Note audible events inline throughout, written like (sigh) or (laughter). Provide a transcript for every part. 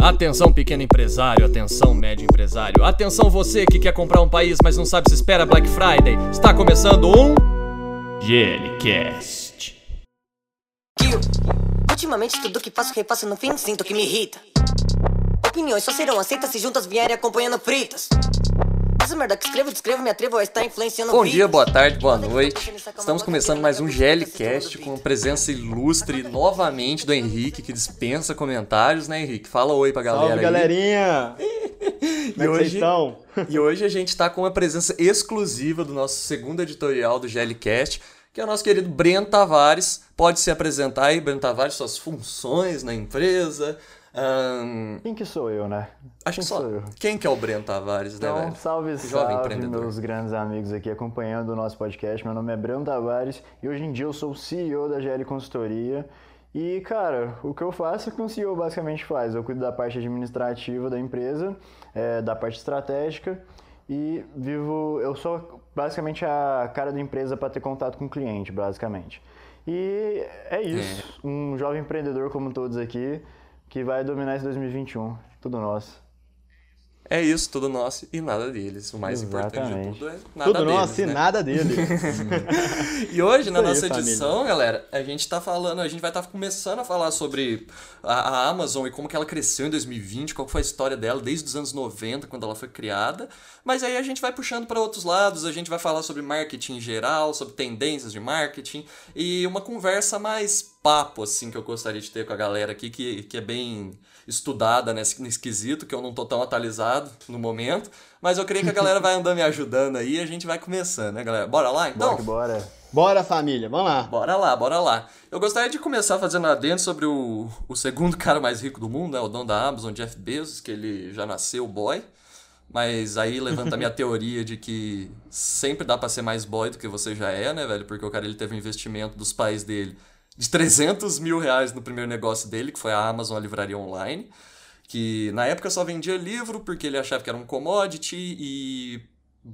Atenção pequeno empresário, atenção médio empresário, atenção você que quer comprar um país mas não sabe se espera Black Friday. Está começando um GLCast. Ultimamente tudo que faço repasso no fim, sinto que me irrita. Opiniões só serão aceitas se juntas vierem acompanhando fritas. Essa merda que escrevo, descrevo, me atrevo a estar influenciando Bom dia, boa tarde, boa noite. Estamos começando mais um GLCast com a presença ilustre novamente do Henrique, que dispensa comentários, né, Henrique? Fala oi pra galera Salve, aí. galerinha! (laughs) Como é hoje-? E hoje a gente tá com uma presença exclusiva do nosso segundo editorial do GLCast, que é o nosso querido Breno Tavares. Pode se apresentar aí, Breno Tavares, suas funções na empresa. Ahn, Quem que sou eu, né? acho que Quem só. sou eu? Quem que é o Breno Tavares, né, Então, velho? salve, Jovem salve, meus grandes amigos aqui acompanhando o nosso podcast. Meu nome é Breno Tavares e hoje em dia eu sou o CEO da GL Consultoria. E, cara, o que eu faço é o que um CEO basicamente faz. Eu cuido da parte administrativa da empresa, é, da parte estratégica e vivo. Eu sou basicamente a cara da empresa para ter contato com o cliente, basicamente. E é isso. Um jovem empreendedor como todos aqui que vai dominar esse 2021. Tudo nosso. É isso, tudo nosso e nada deles. O mais importante de Exatamente. tudo é nada Tudo deles, nosso e né? nada dele. (laughs) E (laughs) hoje, na Isso aí, nossa família. edição, galera, a gente tá falando, a gente vai estar começando a falar sobre a, a Amazon e como que ela cresceu em 2020, qual foi a história dela desde os anos 90, quando ela foi criada. Mas aí a gente vai puxando para outros lados, a gente vai falar sobre marketing em geral, sobre tendências de marketing e uma conversa mais papo, assim, que eu gostaria de ter com a galera aqui, que, que é bem estudada nesse, nesse quesito, que eu não tô tão atualizado no momento. Mas eu creio que a galera vai andando me ajudando aí e a gente vai começando, né, galera? Bora lá, então? Bora bora. Bora, família, vamos lá. Bora lá, bora lá. Eu gostaria de começar fazendo adendo sobre o, o segundo (laughs) cara mais rico do mundo, né? O dono da Amazon, Jeff Bezos, que ele já nasceu boy. Mas aí levanta a minha teoria de que sempre dá pra ser mais boy do que você já é, né, velho? Porque o cara ele teve um investimento dos pais dele de 300 mil reais no primeiro negócio dele, que foi a Amazon, a livraria online. Que na época só vendia livro porque ele achava que era um commodity e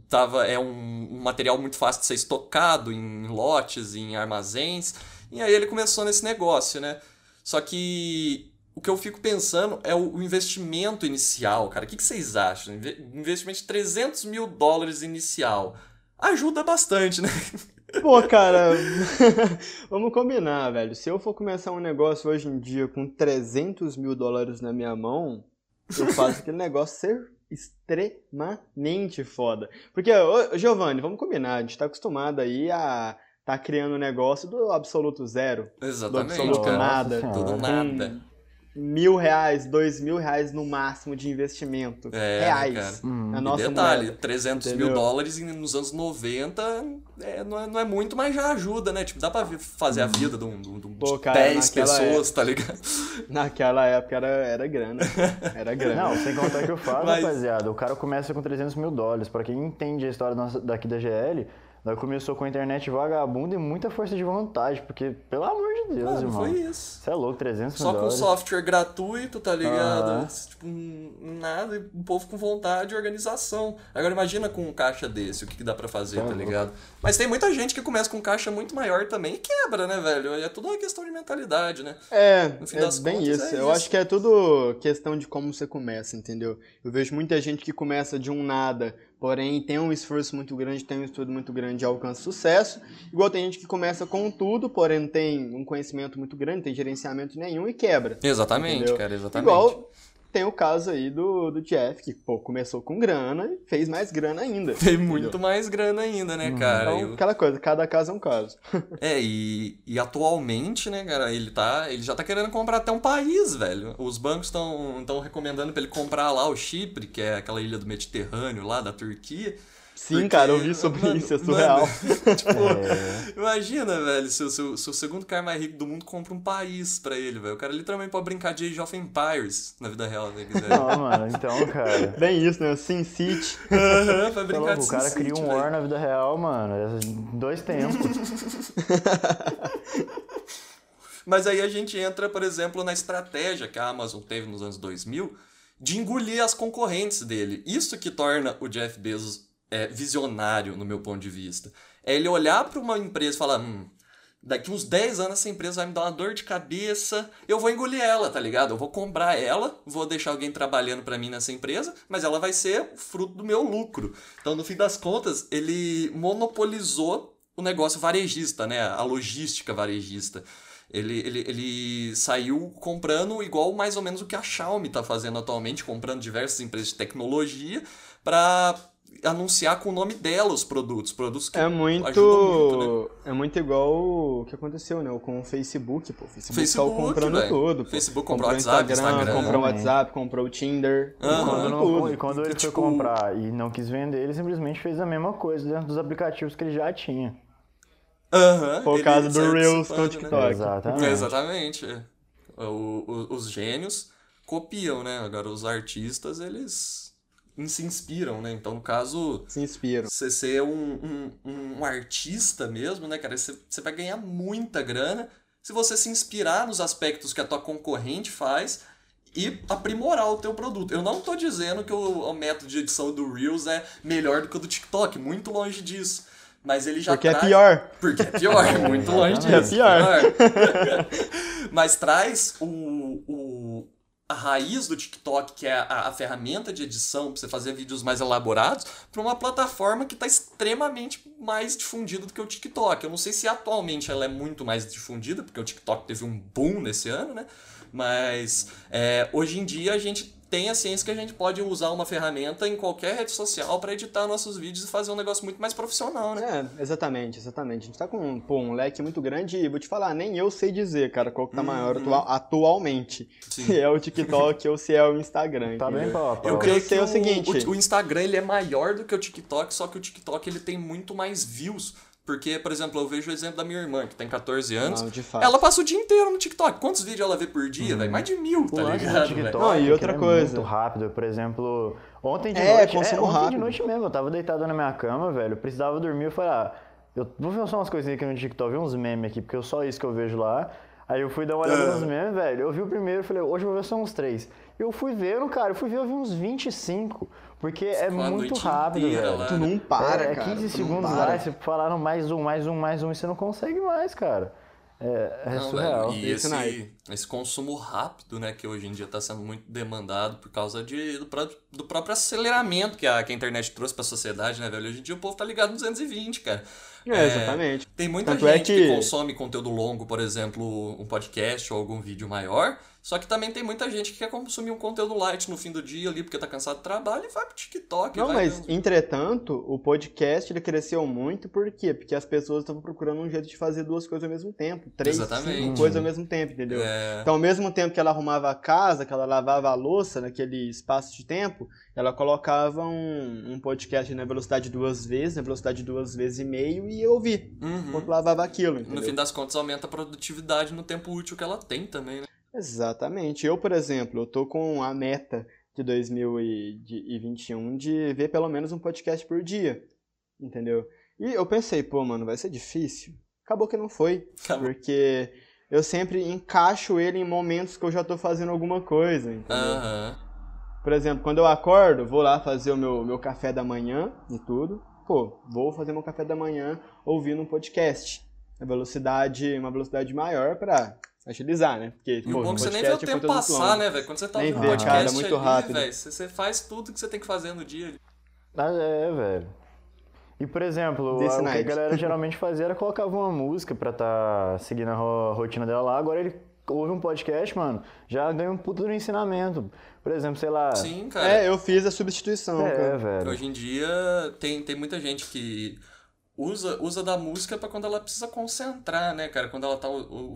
tava, é um, um material muito fácil de ser estocado em lotes, em armazéns. E aí ele começou nesse negócio, né? Só que o que eu fico pensando é o, investimento inicial, cara. O que, que vocês acham? Inve- Investimento de 300 mil dólares inicial. Ajuda bastante, né? (laughs) Pô, cara, (laughs) vamos combinar, velho. Se eu for começar um negócio hoje em dia com 300 mil dólares na minha mão, eu faço aquele negócio ser extremamente foda. Porque, ô, Giovanni, vamos combinar, a gente tá acostumado aí a tá criando um negócio do absoluto zero. Exatamente, absoluto cara. nada. Tudo nada. Mil reais, dois mil reais no máximo de investimento. É, reais. cara. Hum. A E nossa detalhe, moeda. 300 mil Entendeu? dólares em- nos anos 90 é, não, é, não é muito, mas já ajuda, né? Tipo, dá pra fazer a vida de, um, de, de Pô, cara, 10 naquela pessoas, tá ligado? Naquela época era, era grana. Era (laughs) grana. Não, sem contar que eu falo, Mas- rapaziada. O cara começa com 300 mil dólares. Pra quem entende a história nossa- daqui da GL, nós começou com a internet vagabunda e muita força de vontade. Porque, pelo amor de Deus, Mano, irmão. foi isso. Você é louco, 300 mil Só com dólares. software gratuito, tá ligado? Aham. Tipo, um- nada, e um povo com vontade e organização. Agora imagina com um caixa desse, o que, que dá pra fazer, Tá tá louco. ligado? Mas tem muita gente que começa com um caixa muito maior também e quebra, né, velho? É tudo uma questão de mentalidade, né? É, No fim é das bem contas, isso. é Eu isso. acho que é tudo questão de como você começa, entendeu? Eu vejo muita gente que começa de um nada, porém tem um esforço muito grande, tem um estudo muito grande e alcança sucesso. Igual tem gente que começa com tudo, porém não tem um conhecimento muito grande, não tem gerenciamento nenhum e quebra. Exatamente, Entendeu? cara, exatamente. Igual tem o caso aí do, do Jeff, que pô, começou com grana e fez mais grana ainda. Tem muito mais grana ainda, né, cara? Então, Eu- aquela coisa, cada caso é um caso. (laughs) É, e, e atualmente, né, cara, ele tá. Ele já tá querendo comprar até um país, velho. Os bancos estão recomendando pra ele comprar lá o Chipre, que é aquela ilha do Mediterrâneo lá da Turquia. Sim, Porque, cara, eu vi sobre mano, isso, é mano, surreal. (laughs) tipo, É. imagina, velho, se o seu, seu segundo cara mais rico do mundo compra um país pra ele, velho. O cara literalmente pode brincar de Age of Empires na vida real, se ele quiser. Não, mano, então, cara. (laughs) Bem isso, né? Sin City. Aham, vai Tá brincar louco, de o cara SimCity, cria um velho. War na vida real, mano. é em Dois tempos. (laughs) Mas aí a gente entra, por exemplo, na estratégia que a Amazon teve nos anos 2000 de engolir as concorrentes dele. Isso que torna o Jeff Bezos é, visionário, no meu ponto de vista. É ele olhar para uma empresa e falar, hum, daqui uns 10 anos essa empresa vai me dar uma dor de cabeça, eu vou engolir ela, tá ligado? Eu vou comprar ela, vou deixar alguém trabalhando para mim nessa empresa, mas ela vai ser fruto do meu lucro. Então, no fim das contas, ele monopolizou o negócio varejista, né? A logística varejista. Ele, ele, ele saiu comprando igual mais ou menos o que a Xiaomi está fazendo atualmente, comprando diversas empresas de tecnologia para anunciar com o nome dela os produtos, produtos que É muito, muito né? é muito igual o que aconteceu, né? Com o Facebook, pô. O Facebook, Facebook, saiu comprando velho. tudo. Pô. Facebook comprou o WhatsApp, Instagram, Instagram. comprou o Também. WhatsApp, comprou o Tinder. Comprou Quando não- tudo. e quando ele foi Tipo- comprar e não quis vender, ele simplesmente fez a mesma coisa dentro dos aplicativos que ele já tinha. Aham, Foi o ele caso do Reels com o né? TikTok. Exatamente. Exatamente. é. O- o- os gênios copiam, né? Agora os artistas, eles se inspiram, né? Então, no caso, Se inspiram. você ser um, um, um artista mesmo, né, cara? Você, você vai ganhar muita grana se você se inspirar nos aspectos que a tua concorrente faz e aprimorar o teu produto. Eu não tô dizendo que o, o método de edição do Reels é melhor do que o do TikTok, muito longe disso. Mas ele já Porque é traz... pior. Porque é pior, muito longe (laughs) disso. É pior. pior. (laughs) Mas traz o, o, a raiz do TikTok, que é a, a ferramenta de edição para você fazer vídeos mais elaborados, para uma plataforma que está extremamente mais difundida do que o TikTok. Eu não sei se atualmente ela é muito mais difundida, porque o TikTok teve um boom nesse ano, né? Mas é, hoje em dia a gente tem a ciência que a gente pode usar uma ferramenta em qualquer rede social para editar nossos vídeos e fazer um negócio muito mais profissional, né? É, exatamente, exatamente. A gente tá com pô, um leque muito grande e vou te falar, nem eu sei dizer, cara, qual que tá maior atua- atualmente. Uhum. Sim. (laughs) Se é o TikTok ou se é o Instagram. Tá bem entendeu? pau a pau. Eu creio sei que o seguinte- o, o Instagram ele é maior do que o TikTok, só que o TikTok ele tem muito mais views. Porque, por exemplo, eu vejo o exemplo da minha irmã, que tem 14 anos. Não, de fato. Ela passa o dia inteiro no TikTok. Quantos vídeos ela vê por dia, velho? Mais de mil, tá lance do ligado, TikTok? Não, e é outra é coisa. muito rápido. Por exemplo, ontem de É, noite. consumo ontem de rápido. noite mesmo, eu tava deitado na minha cama, velho. Eu precisava dormir. Eu falei, ah, eu vou ver só umas coisinhas aqui no TikTok, ver uns memes aqui, porque eu só isso que eu vejo lá. Aí eu fui dar uma olhada Ah. nos memes, velho. Eu vi o primeiro, falei, hoje eu vou ver só uns três. Eu fui vendo, cara, eu fui ver, eu vi uns 25. Porque é muito rápido, inteira velho. lá. Tu não para, é, é cara. 15 tu não segundos para. lá, e você falaram mais um, mais um, mais um, e você não consegue mais, cara. É, é Não, surreal. velho, e Esse esse, consumo rápido, né, que hoje em dia está sendo muito demandado por causa de, do, do próprio aceleramento que a, que a internet trouxe para a sociedade, né, velho? Hoje em dia o povo tá ligado no 220, cara. É, exatamente. Tem muita Tanto é gente que... que- consome conteúdo longo, por exemplo, um podcast ou algum vídeo maior, só que também tem muita gente que quer consumir um conteúdo light no fim do dia ali, porque tá cansado do trabalho e vai pro TikTok. Não, vai mas entretanto, o podcast ele cresceu muito, por quê? Porque as pessoas estavam procurando um jeito de fazer duas coisas ao mesmo tempo. Três, Exatamente. cinco coisas ao mesmo tempo, entendeu? É, Então, ao mesmo tempo que ela arrumava a casa, que ela lavava a louça naquele espaço de tempo, ela colocava um, um podcast na velocidade duas vezes, na velocidade duas vezes e meio, e eu ouvi uhum. enquanto lavava aquilo, entendeu? No fim das contas, aumenta a produtividade no tempo útil que ela tem também, né? Exatamente. Eu, por exemplo, eu tô com a meta de 2021 de ver pelo menos um podcast por dia, entendeu? E eu pensei, pô, mano, vai ser difícil. Acabou que não foi, Acabou. porque eu sempre encaixo ele em momentos que eu já tô fazendo alguma coisa, entendeu? Por exemplo, quando eu acordo, vou lá fazer o meu, meu café da manhã e tudo. Pô, vou fazer meu café da manhã ouvindo um podcast. Uma velocidade, uma velocidade maior pra agilizar, né? Porque, E o pô, bom é que você nem vê o é tempo passar, longo. né, velho? Quando você tá Nem ouvindo vê, podcast cara, muito ali, rápido. velho, você, você faz tudo que você tem que fazer no dia. Ah, é, velho. E, por exemplo, Desse o que a galera (laughs) geralmente fazia era colocava uma música pra tá seguindo a ro- rotina dela lá. Agora ele ouve um podcast, mano, já ganha um puto do ensinamento. Por exemplo, sei lá. Sim, cara. É, eu fiz a substituição, É, cara. velho. Hoje em dia tem, tem muita gente que usa, usa da música pra quando ela precisa concentrar, né, cara? Quando ela tá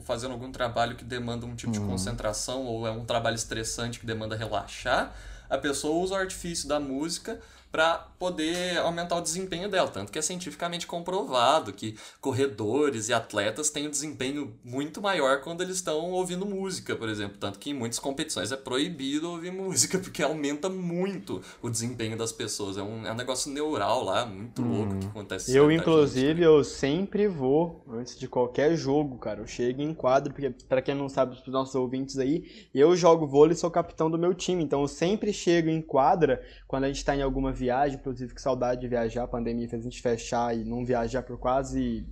fazendo algum trabalho que demanda um tipo de concentração ou é um trabalho estressante que demanda relaxar, a pessoa usa o artifício da música para poder aumentar o desempenho dela. Tanto que é cientificamente comprovado que corredores e atletas têm um desempenho muito maior quando eles estão ouvindo música, por exemplo. Tanto que em muitas competições é proibido ouvir (laughs) música, porque aumenta muito o desempenho das pessoas. É um, é um negócio neural lá, muito louco que acontece. Eu, inclusive, gente. eu sempre vou, antes de qualquer jogo, cara, eu chego em quadro, porque, pra quem não sabe, pros nossos ouvintes aí, eu jogo vôlei e sou capitão do meu time, então eu sempre chego em quadra, quando a gente tá em alguma viagem, inclusive que saudade de viajar, a pandemia fez a gente fechar e não viajar por quase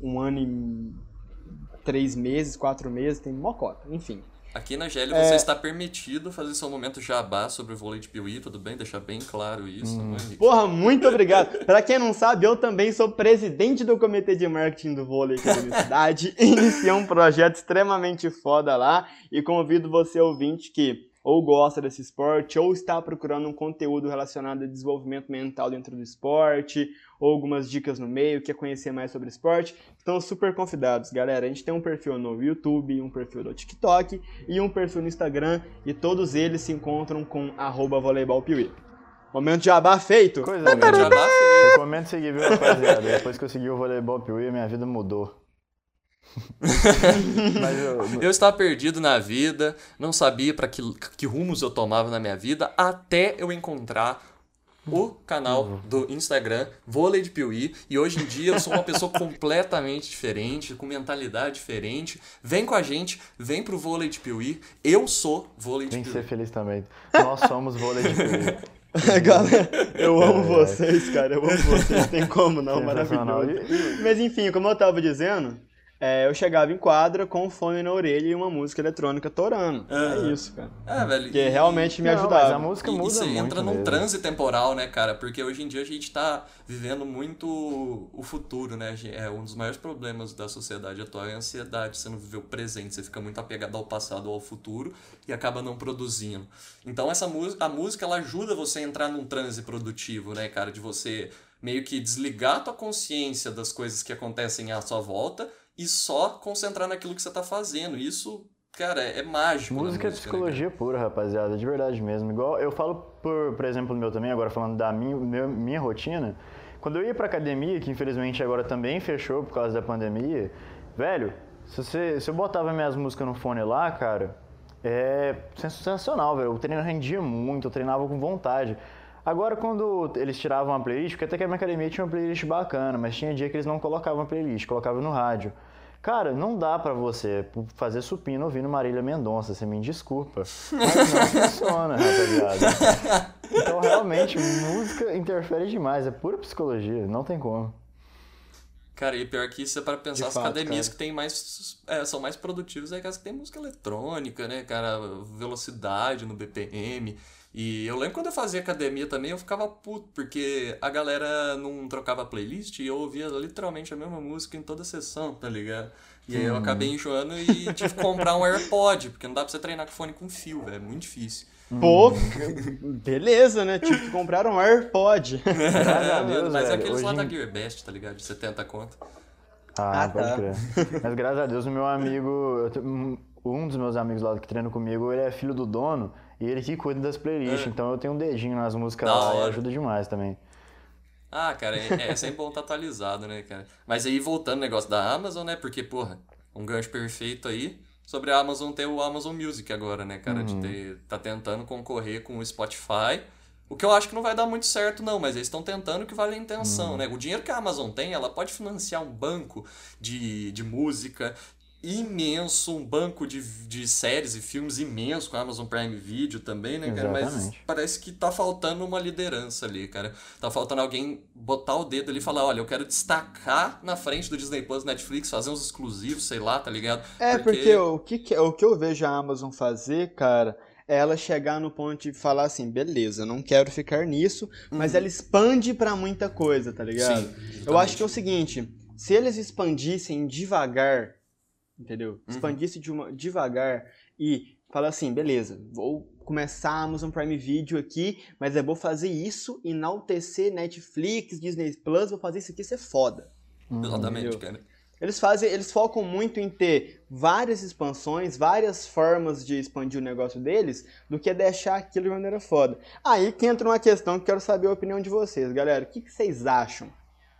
um ano e três meses, quatro meses, tem mocota, enfim. Aqui na GL você está permitido fazer seu momento jabá sobre o vôlei de Piuí, tudo bem? Deixar bem claro isso, não é? Porra, muito obrigado. (laughs) Pra quem não sabe, eu também sou presidente do comitê de marketing do vôlei aqui da minha cidade. (laughs) Iniciei um projeto extremamente foda lá e convido você, ouvinte, que ou gosta desse esporte, ou está procurando um conteúdo relacionado a desenvolvimento mental dentro do esporte, ou algumas dicas no meio, quer conhecer mais sobre esporte, estão super convidados, galera. A gente tem um perfil no YouTube, um perfil no TikTok e um perfil no Instagram, e todos eles se encontram com arroba voleibolpiuí. Momento de jabá feito! Coisa Momento jabá feito. Recomendo seguir, viu, rapaziada? Depois que eu segui o voleibol Piuí, minha vida mudou. (laughs) Mas eu, Eu estava perdido na vida, não sabia para que, que rumos eu tomava na minha vida, até eu encontrar o canal do Instagram, Vôlei de Piuí, e hoje em dia eu sou uma pessoa (laughs) completamente diferente, com mentalidade diferente. Vem com a gente, vem pro Vôlei de Piuí. Eu sou Vôlei de tem que Piuí. ser feliz também. Nós somos vôlei de Piuí. (laughs) Galera, eu amo vocês, cara. Eu amo vocês. Tem como não, maravilhoso. Mas enfim, como eu tava dizendo, é, eu chegava em quadra com um fone na orelha e uma música eletrônica torando. Aham. É isso, cara. É, velho. Porque e- realmente me Não, ajudava. mas a música E, e muda você muito entra num mesmo. transe temporal, né, cara? Porque hoje em dia a gente tá vivendo muito o futuro, né? É um dos maiores problemas da sociedade atual é a ansiedade. Você não vive o presente, você fica muito apegado ao passado ou ao futuro e acaba não produzindo. Então essa música, a música ela ajuda você a entrar num transe produtivo, né, cara? De você meio que desligar a tua consciência das coisas que acontecem à sua volta e só concentrar naquilo que você tá fazendo. Isso, cara, é, é mágico. na Música é né, psicologia pura, rapaziada, de verdade mesmo. Igual eu falo, por, por exemplo, meu também, agora falando da minha, meu- minha rotina. Quando eu ia pra academia, que infelizmente agora também fechou por causa da pandemia, velho, se, você, se eu botava minhas músicas no fone lá, cara, é sensacional, velho. O treino rendia muito, eu treinava com vontade. Agora, quando eles tiravam a playlist, porque até que a minha academia tinha uma playlist bacana, mas tinha dia que eles não colocavam a playlist, colocavam no rádio. Cara, não dá pra você fazer supino ouvindo Marília Mendonça, você me desculpa. Mas não (laughs) funciona, rapaziada. Então, realmente, música interfere demais, é pura psicologia, não tem como. Cara, e pior que isso é para pensar, De as fato, academias cara. que tem mais, é, são mais produtivas é aquelas que tem música eletrônica, né, cara? Velocidade no BPM. E eu lembro quando eu fazia academia também, eu ficava puto, porque a galera não trocava playlist e eu ouvia literalmente a mesma música em toda sessão, tá ligado? E aí eu acabei enjoando e tive que comprar um AirPod, porque não dá pra você treinar com fone com fio, velho, é muito difícil. Pô, beleza, né? Tive que comprar um AirPod. (laughs) A Deus, Mas é aqueles lá hoje da em- Gearbest, tá ligado? De 70 conto. Ah, Ah, pode tá. crer. Mas graças a Deus, o meu amigo, um- um dos meus amigos lá que treina comigo, ele é filho do dono e ele que cuida das playlists. É. Então eu tenho um dedinho nas músicas Da lá e hora. ajuda demais também. Ah, cara, é, é sempre bom estar atualizado, né, cara? Mas aí, voltando ao negócio da Amazon, né? Porque, porra, um gancho perfeito aí sobre a Amazon ter o Amazon Music agora, né, cara? De ter, tá tentando concorrer com o Spotify. O que eu acho que não vai dar muito certo, não, mas eles estão tentando que vale a intenção, né? O dinheiro que a Amazon tem, ela pode financiar um banco de, de música imenso, um banco de, de séries e filmes imenso com a Amazon Prime Video também, né, cara? Mas Exatamente. parece que tá faltando uma liderança ali, cara. Tá faltando alguém botar o dedo ali e falar, olha, eu quero destacar na frente do Disney Plus, Netflix, fazer uns exclusivos, sei lá, tá ligado? É, porque, o, que, que- o que eu vejo a Amazon fazer, cara, é ela chegar no ponto de falar assim, beleza, não quero ficar nisso, mas ela expande pra muita coisa, tá ligado? Sim, eu acho que é o seguinte, se eles expandissem devagar, entendeu? Expandisse de uma, devagar e falar assim, beleza, vou começar a Amazon Prime Video aqui, mas eu vou fazer isso, enaltecer Netflix, Disney Plus, vou fazer isso aqui ser foda. Exatamente, Entendeu? cara. Eles fazem, eles focam muito em ter várias expansões, várias formas de expandir o negócio deles, do que deixar aquilo de maneira foda. Aí que entra uma questão que quero saber a opinião de vocês, galera. O que, que vocês acham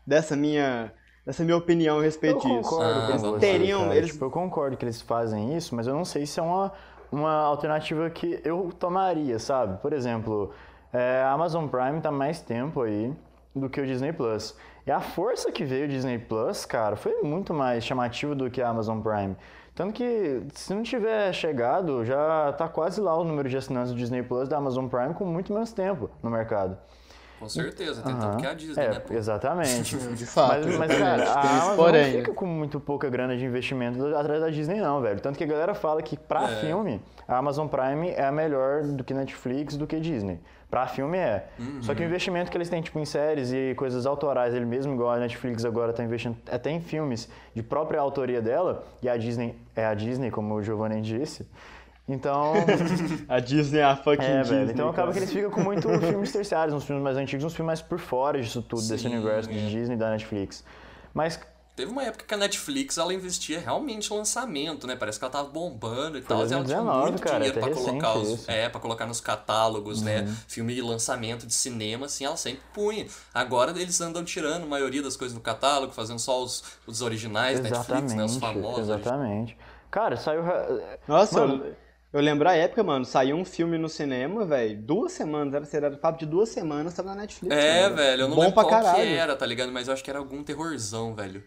dessa minha, dessa minha opinião a respeito Eu disso? concordo Ah, você, teriam- cara. eles- Tipo, eu concordo que eles fazem isso, mas eu não sei se é uma, uma alternativa que eu tomaria, sabe? Por exemplo, é, a Amazon Prime tá mais tempo aí do que o Disney Plus. E a força que veio o Disney Plus, cara, foi muito mais chamativo do que a Amazon Prime. Tanto que, se não tiver chegado, já tá quase lá o número de assinantes do Disney Plus da Amazon Prime com muito menos tempo no mercado. Com certeza, tem tanto que a Disney, É, né? pô? exatamente. (laughs) De fato. Mas, mas, (laughs) cara, a Amazon porém, não né? fica com muito pouca grana de investimento atrás da Disney, não, velho. Tanto que a galera fala que pra É. filme, a Amazon Prime é a melhor do que Netflix, do que Disney. Pra filme é. Uhum. Só que o investimento que eles têm, tipo, em séries e coisas autorais, ele mesmo, igual a Netflix agora tá investindo até em filmes de própria autoria dela, e a Disney é a Disney, como o Giovanni disse. Então, (laughs) A Disney é a fucking é, Disney. velho. Então acaba cara. que eles ficam com muito (laughs) filmes terciários, uns filmes mais antigos, uns filmes mais por fora disso tudo, desse Sim, universo é. de Disney e da Netflix. Mas Teve uma época que a Netflix ela investia realmente em lançamento, né? Parece que ela tava bombando e tal. e ela tinha 2019, muito cara, dinheiro pra colocar, os, é, pra colocar nos catálogos, né? Filme e lançamento de cinema, assim, ela sempre punha. Agora eles andam tirando a maioria das coisas do catálogo, fazendo só os, os originais Netflix, né? Os famosos. Exatamente. Cara, saiu. Nossa, Mano. eu, eu lembro a época, mano, saiu um filme no cinema, velho, duas semanas, era, era papo de duas semanas, tava na Netflix. É, mano. velho, eu não Bom lembro pra qual caralho. que era, tá ligado? Mas eu acho que era algum terrorzão, velho.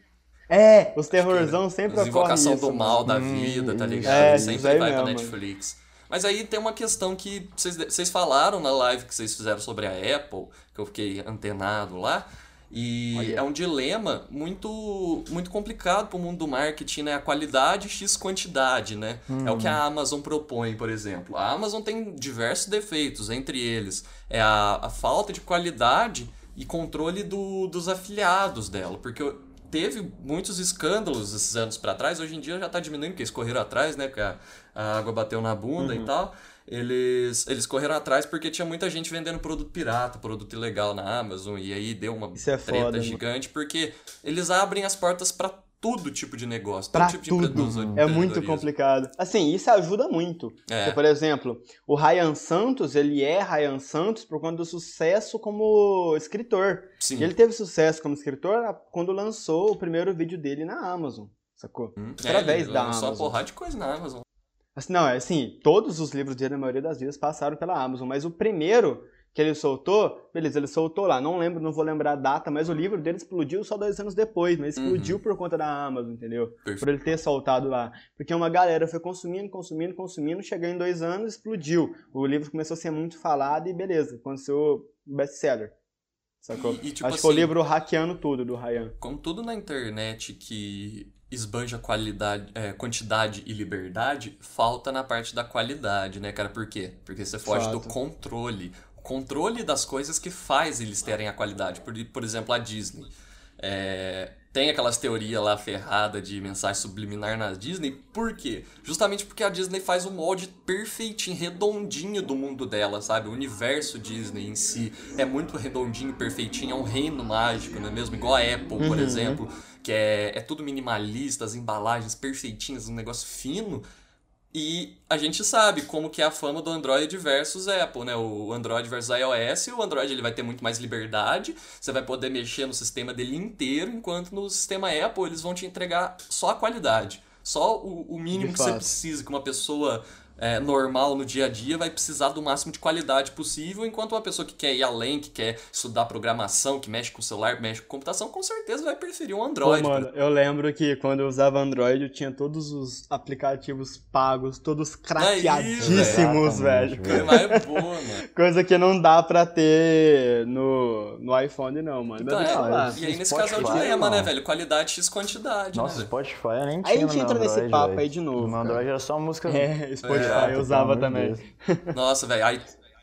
É, os terrorzão sempre ocorrem Invocação isso, do mal mano. da Hum, vida, tá ligado? É, sempre vai pra mesmo, Netflix. Mas aí tem uma questão que vocês falaram na live que vocês fizeram sobre a Apple, que eu fiquei antenado lá. E é um dilema muito muito complicado pro mundo do marketing, né? A qualidade x quantidade, né? É o que a Amazon propõe, por exemplo. A Amazon tem diversos defeitos, entre eles é a, a falta de qualidade e controle do, dos afiliados dela, porque teve muitos escândalos esses anos pra trás, hoje em dia já tá diminuindo, porque eles correram atrás, né? Porque a, a água bateu na bunda Uhum. e tal. Eles, eles correram atrás porque tinha muita gente vendendo produto pirata, produto ilegal na Amazon, e aí deu uma Isso é treta foda, mano. gigante, porque eles abrem as portas pra todo tipo de negócio, Pra todo tipo de tudo. empreendedor- É muito complicado. Assim, isso ajuda muito. É. Porque, por exemplo, o Ryan Santos, ele é Ryan Santos por conta do sucesso como escritor. Sim. E ele teve sucesso como escritor quando lançou o primeiro vídeo dele na Amazon, sacou? Hum, através ele da Amazon. porrada de coisa na Amazon. Assim, não, é assim, todos os livros dele, na maioria das vezes, passaram pela Amazon, mas o primeiro que ele soltou, beleza, ele soltou lá, não lembro, não vou lembrar a data, mas o livro dele explodiu só dois anos depois, mas explodiu por conta da Amazon, entendeu? Perfeito. Por ele ter soltado lá. Porque uma galera foi consumindo, consumindo, consumindo, chegou em dois anos, explodiu. O livro começou a ser muito falado e beleza, aconteceu best-seller. Sacou? E- e, tipo Acho que foi o assim- livro Hackeando Tudo, do Ryan. Como tudo na internet que esbanja qualidade, é, quantidade e liberdade, falta na parte da qualidade, né, cara? Por quê? Porque você foge do controle. O controle das coisas que faz eles terem a qualidade. Por, por exemplo, a Disney. É, tem aquelas teorias lá ferrada de mensagem subliminar na Disney. Por quê? Justamente porque a Disney faz o molde perfeitinho, redondinho do mundo dela, sabe? O universo Disney em si é muito redondinho, perfeitinho, é um reino mágico, não é mesmo? Igual a Apple, por exemplo, que é, é tudo minimalista, as embalagens perfeitinhas, um negócio fino. E a gente sabe como que é a fama do Android versus Apple, né? O Android versus iOS, o Android ele vai ter muito mais liberdade, você vai poder mexer no sistema dele inteiro, enquanto no sistema Apple eles vão te entregar só a qualidade, só o, o mínimo que você precisa, que uma pessoa é, normal no dia a dia vai precisar do máximo de qualidade possível, enquanto uma pessoa que quer ir além, que quer estudar programação, que mexe com o celular, mexe com computação, com certeza vai preferir um Pô, Android. mano, eu lembro que quando eu usava Android, eu tinha todos os aplicativos pagos, todos craqueadíssimos, velho. velho. Coisa mais boa, mano. (laughs) Coisa que não dá pra ter no, no iPhone, não, mano. Então, Mas é, lá. e aí nesse caso é o dilema, né, velho? Qualidade x quantidade, Nossa, né? Spotify eu nem tinha Aí a gente entra nesse Android, papo velho. aí de novo, No. Android era só música É, Spotify pirata, eu pelo usava também. Deus. (laughs) Nossa, velho. Aí,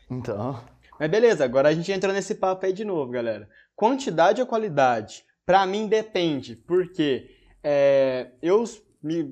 Então, Mas beleza, agora a gente entra nesse papo aí de novo, galera. Quantidade ou qualidade? Pra mim depende, porque é, eu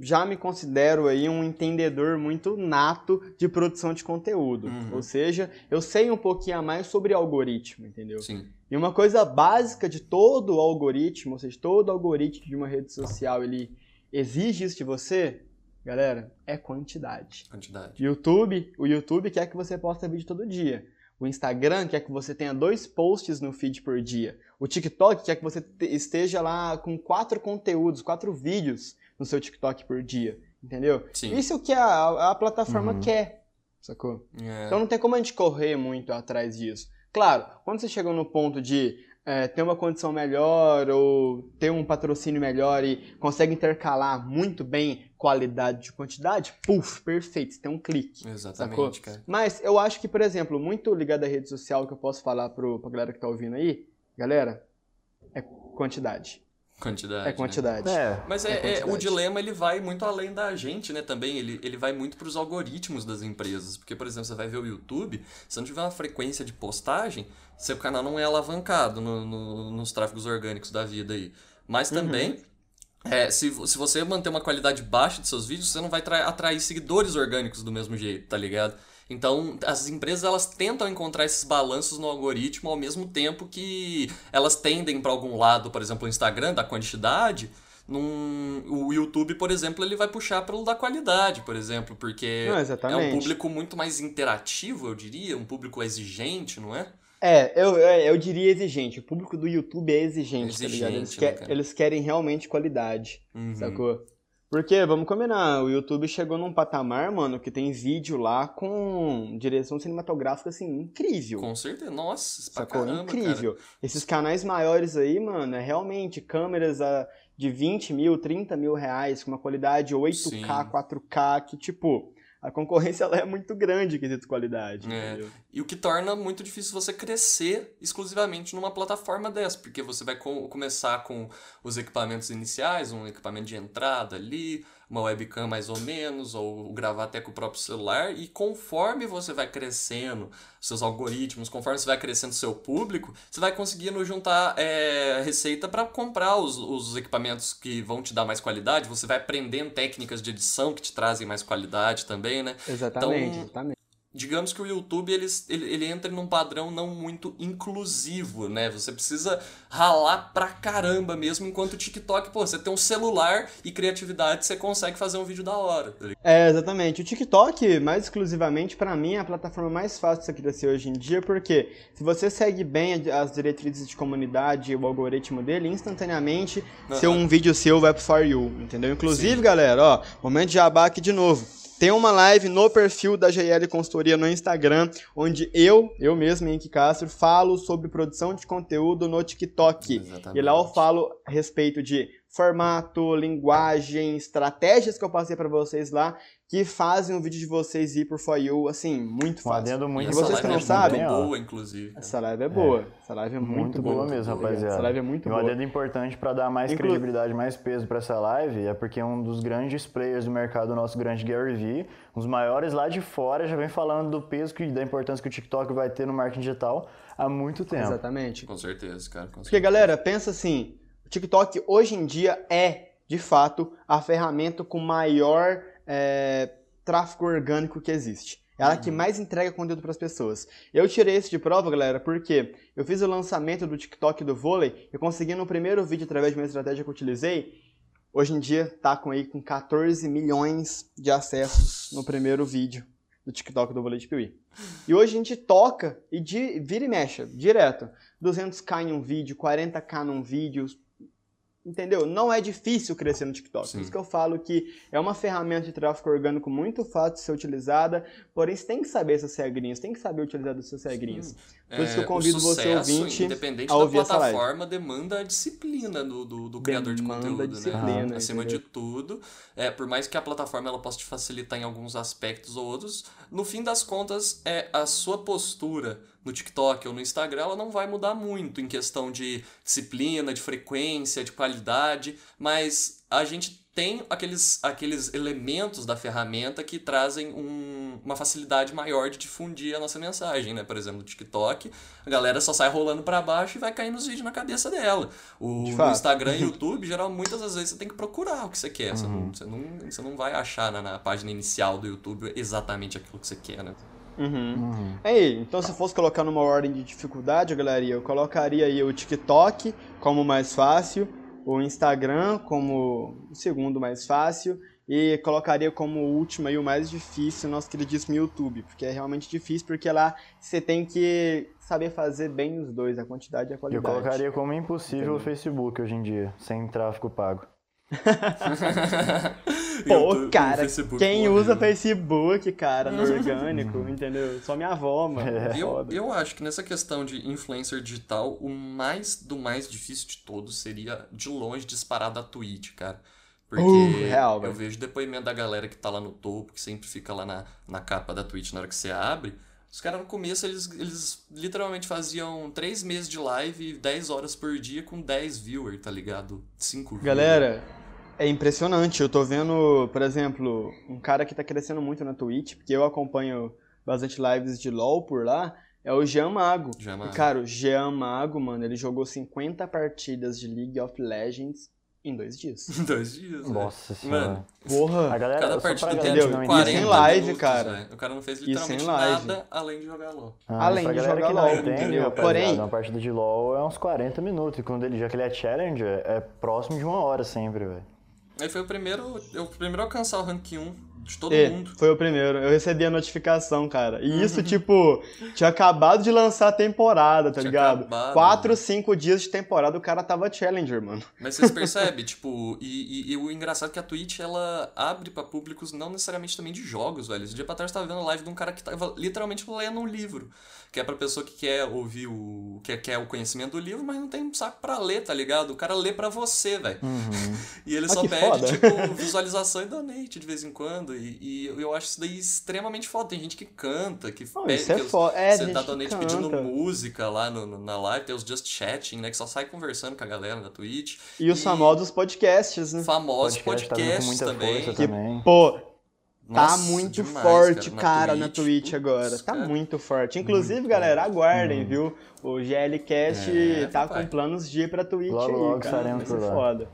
já me considero aí um entendedor muito nato de produção de conteúdo. Uhum. Ou seja, eu sei um pouquinho a mais sobre algoritmo, entendeu? sim. E uma coisa básica de todo algoritmo, ou seja, todo algoritmo de uma rede social, ele exige isso de você, galera, é quantidade. Quantidade. YouTube, o YouTube quer que você poste vídeo todo dia. O Instagram quer que você tenha dois posts no feed por dia. O TikTok quer que você te- esteja lá com quatro conteúdos, quatro vídeos no seu TikTok por dia. Entendeu? Sim. Isso é o que a, a plataforma Uhum. quer. Sacou? É. Então não tem como a gente correr muito atrás disso. Claro, quando você chega no ponto de é, ter uma condição melhor ou ter um patrocínio melhor e consegue intercalar muito bem qualidade de quantidade, puf, perfeito, você tem um clique. Exatamente, Sacou? cara. Mas eu acho que, por exemplo, muito ligado à rede social que eu posso falar pro, pra galera que tá ouvindo aí, galera, é quantidade. Quantidade. É né? quantidade. É, Mas É é, é- o quantidade. dilema ele vai muito além da gente, né? Também ele, ele vai muito para os algoritmos das empresas, porque por exemplo você vai ver o YouTube, se não tiver uma frequência de postagem, seu canal não é alavancado no- no- nos tráfegos orgânicos da vida aí. Mas também é, se, se você manter uma qualidade baixa de seus vídeos, você não vai tra- atrair seguidores orgânicos do mesmo jeito, tá ligado? Então, as empresas elas tentam encontrar esses balanços no algoritmo ao mesmo tempo que elas tendem para algum lado, por exemplo, o Instagram da quantidade, num, o YouTube, por exemplo, ele vai puxar pelo da qualidade, por exemplo, porque Não, é um público muito mais interativo, eu diria, um público exigente, não é? É, eu, eu, eu diria exigente. O público do YouTube é exigente, tá ligado? Eles, Exigente, quer- né, eles querem realmente qualidade, Uhum. sacou? Porque, vamos combinar, o YouTube chegou num patamar, mano, que tem vídeo lá com direção cinematográfica, assim, incrível. Com certeza. Nossa, Sacou? caramba, Incrível. Esses canais maiores aí, mano, é realmente câmeras ah, de 20 mil, 30 mil reais, com uma qualidade 8K, Sim. 4K, que, tipo, a concorrência ela é muito grande em quesito qualidade. É. E o que torna muito difícil você crescer exclusivamente numa plataforma dessa, porque você vai co- começar com os equipamentos iniciais, um equipamento de entrada ali, uma webcam mais ou menos, ou gravar até com o próprio celular, e conforme você vai crescendo seus algoritmos, conforme você vai crescendo seu público, você vai conseguindo juntar é, receita para comprar os, os equipamentos que vão te dar mais qualidade, você vai aprendendo técnicas de edição que te trazem mais qualidade também, né? Exatamente, Então, exatamente. Digamos que o YouTube ele, ele, ele entra num padrão não muito inclusivo, né? Você precisa ralar pra caramba mesmo, enquanto o TikTok, pô, você tem um celular e criatividade, você consegue fazer um vídeo da hora. tá? É, exatamente. O TikTok, mais exclusivamente, pra mim, é a plataforma mais fácil de você crescer hoje em dia, porque se você segue bem as diretrizes de comunidade e o algoritmo dele, instantaneamente, Aham. seu um vídeo seu vai pro For You, entendeu? Inclusive, Sim. galera, ó, momento de jabá aqui de novo. Tem uma live no perfil da GL Consultoria no Instagram, onde eu, eu mesmo, Henrique Castro, falo sobre produção de conteúdo no TikTok. Exatamente. E lá eu falo a respeito de formato, linguagem, estratégias que eu passei pra vocês lá, que fazem o vídeo de vocês ir por For You, assim, muito Um fácil. adendo E muito E essa vocês que live não é sabem, ó. boa, inclusive. Essa live é boa. Essa live é muito, Muito boa mesmo, rapaziada. Essa live é muito E um boa. adendo importante para dar mais Inclu- credibilidade, mais peso para essa live é porque um dos grandes players do mercado, o nosso grande Gary Vee, um dos maiores lá de fora, já vem falando do peso e da importância que o TikTok vai ter no marketing digital há muito tempo. Exatamente. Com certeza, cara. Com Porque, certeza. galera, pensa assim, o TikTok hoje em dia é, de fato, a ferramenta com maior é, tráfego orgânico que existe. É ela que mais entrega conteúdo para as pessoas. Eu tirei isso de prova, galera, porque eu fiz o lançamento do TikTok do vôlei, eu consegui no primeiro vídeo, através de uma estratégia que eu utilizei, hoje em dia tá com aí com 14 milhões de acessos no primeiro vídeo do TikTok do vôlei de Piuí. E hoje a gente toca e di- vira e mexe, direto. 200k em um vídeo, 40k num vídeo. Entendeu? Não é difícil crescer no TikTok. Sim. Por isso que eu falo que é uma ferramenta de tráfego orgânico muito fácil de ser utilizada, porém você tem que saber essas regrinhas, tem que saber utilizar das suas regrinhas. Por isso que eu É, convido o você, sucesso, ouvinte, independente a da ouvir live. plataforma, demanda a disciplina do, do, do criador de conteúdo, disciplina, né? Acima entendeu? de tudo, é, por mais que a plataforma ela possa te facilitar em alguns aspectos ou outros, no fim das contas, é a sua postura no TikTok ou no Instagram, ela não vai mudar muito em questão de disciplina, de frequência, de qualidade, mas a gente tem aqueles, aqueles elementos da ferramenta que trazem um- uma facilidade maior de difundir a nossa mensagem, né? Por exemplo, no TikTok, a galera só sai rolando pra baixo e vai caindo os vídeos na cabeça dela. O De no. Instagram e (laughs) YouTube, geral, muitas das vezes você tem que procurar o que você quer. Você, não, você, não, você não vai achar na, na página inicial do YouTube exatamente aquilo que você quer, né? Uhum. Uhum. Aí, então se fosse colocar numa ordem de dificuldade, galera, eu colocaria aí o TikTok como o mais fácil, o Instagram como o segundo mais fácil e colocaria como último aí o mais difícil o nosso queridíssimo YouTube, porque é realmente difícil porque lá você tem que saber fazer bem os dois, a quantidade e a Eu qualidade. colocaria como impossível o? Facebook hoje em dia, sem tráfego pago. (laughs) Pô, cara, quem morreu. usa Facebook, cara, no orgânico, entendeu? Só minha avó, mano. É. Eu, eu acho que nessa questão de influencer digital, o mais do mais difícil de todos seria, de longe, disparar da Twitch, cara. Porque Uh, real, eu vejo depoimento da galera que tá lá no topo, que sempre fica lá na, na capa da Twitch na hora que você abre. Os caras no começo, eles, eles literalmente faziam 3 meses de live, 10 horas por dia, com 10 viewers, tá ligado? 5 viewers. É impressionante. Eu tô vendo, por exemplo, um cara que tá crescendo muito na Twitch, porque eu acompanho bastante lives de LoL por lá, é o Jean Mago. Jean Mago. E, cara, o Jean Mago, mano, ele jogou 50 partidas de League of Legends em dois dias. (laughs) Em dois dias, né? Nossa senhora. Mano, A Porra! galera, cada partida tem tipo Isso entende- em 40 live, minutos, cara. velho. O cara não fez literalmente live. nada além de jogar LOL. Ah, Além de jogar que não LOL, entende, entendeu? rapaziada, Porém- Uma partida de LoL é uns 40 minutos. E quando ele, já que ele é challenger, é próximo de uma hora sempre, velho. Ele foi o primeiro, eu, o primeiro a alcançar o rank 1 de todo É, mundo. foi o primeiro. Eu recebi a notificação, cara. E Uhum. isso, tipo, tinha acabado de lançar a temporada, tá Tinha ligado? acabado, Quatro, né? cinco dias de temporada, o cara tava challenger, mano. Mas vocês percebem, (laughs) tipo, e, e- e o engraçado é que a Twitch, ela abre pra públicos não necessariamente também de jogos, velho. Esse dia pra trás eu tava vendo live de um cara que tava literalmente lendo um livro. Que é pra pessoa que quer ouvir o... que quer o conhecimento do livro, mas não tem um saco pra ler, tá ligado? O cara lê pra você, velho. (laughs) E ele Ah, só pede, foda. tipo, visualização e donate de vez em quando. E, e eu acho isso daí extremamente foda. Tem gente que canta, que Não, pede, isso é que foda. É, você dá donate pedindo música lá no, no- na live, tem os just chatting, né? Que só sai conversando com a galera da Twitch. E os famosos podcasts, né? Famosos tá podcasts com muita também. Que, também. pô, tá Nossa, muito demais, forte, na cara, na Twitch Putz, agora. Tá cara. muito forte. Inclusive, galera, aguardem, viu? O GLCast É, tá papai. com planos de ir pra Twitch Logo, aí, logo cara. Vai ser foda.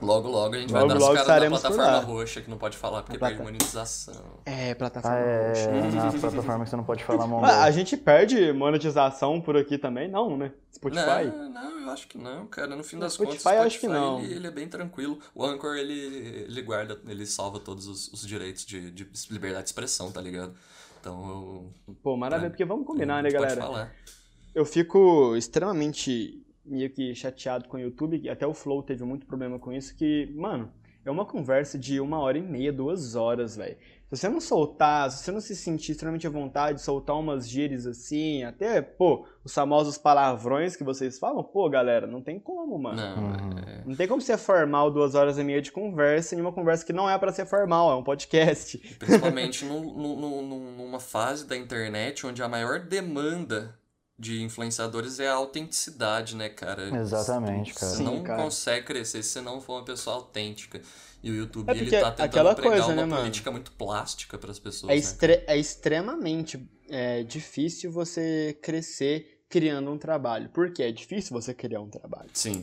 Logo, logo a gente Logo, vai dar logo as caras por plataforma roxa, que não pode falar porque perde plata- monetização. É, Ah, plataforma é, roxa. é (laughs) na plataforma que você não pode falar mão Ah, a gente perde monetização por aqui também? Não, né? Spotify? Não, não, eu acho que não, cara. No fim das Spotify, contas, eu o acho que Spotify, não. Ele, ele é bem tranquilo. O Anchor, ele, ele guarda, ele salva todos os, os direitos de, de liberdade de expressão, tá ligado? Então, eu, Pô, maravilha, É. porque vamos combinar, né, galera? falar. Eu fico extremamente meio que chateado com o YouTube, até o Flow teve muito problema com isso, que, mano, é uma conversa de uma hora e meia, duas horas, velho. Se você não soltar, se você não se sentir extremamente à vontade de soltar umas gírias assim, até, pô, os famosos palavrões que vocês falam, pô, galera, não tem como, mano. Não, Uhum. é, Não tem como ser formal duas horas e meia de conversa em uma conversa que não é pra ser formal, é um podcast. Principalmente num- num- num- numa fase da internet onde a maior demanda de influenciadores é a autenticidade, né, cara? Exatamente, cara. Você Sim, não cara. consegue crescer se você não for uma pessoa autêntica. E o YouTube, É ele porque tá tentando aquela pregar coisa, uma né, mano? política muito plástica pras pessoas, É, né? extre- é extremamente é, difícil você crescer criando um trabalho. Por quê? É difícil você criar um trabalho. Sim.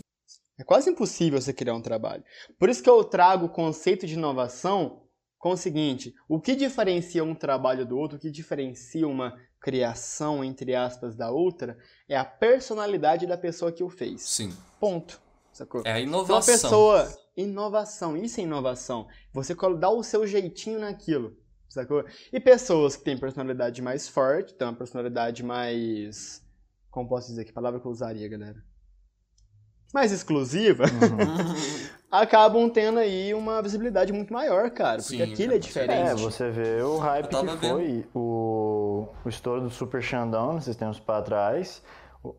É quase impossível você criar um trabalho. Por isso que eu trago o conceito de inovação com o seguinte: o que diferencia um trabalho do outro, o que diferencia uma criação, entre aspas, da outra, é a personalidade da pessoa que o fez. Sim. Ponto. Sacou? É a Então, uma inovação. pessoa. Inovação, isso é inovação. Você colo- dá o seu jeitinho naquilo. Sacou? E pessoas que têm personalidade mais forte, têm uma personalidade mais. Como posso dizer? Que palavra que eu usaria, galera? Mais exclusiva, Uhum. (laughs) acabam tendo aí uma visibilidade muito maior, cara. Porque Sim, aquilo é diferente. É, você vê o hype que foi o, o estouro do Super Xandão nesses tempos pra trás.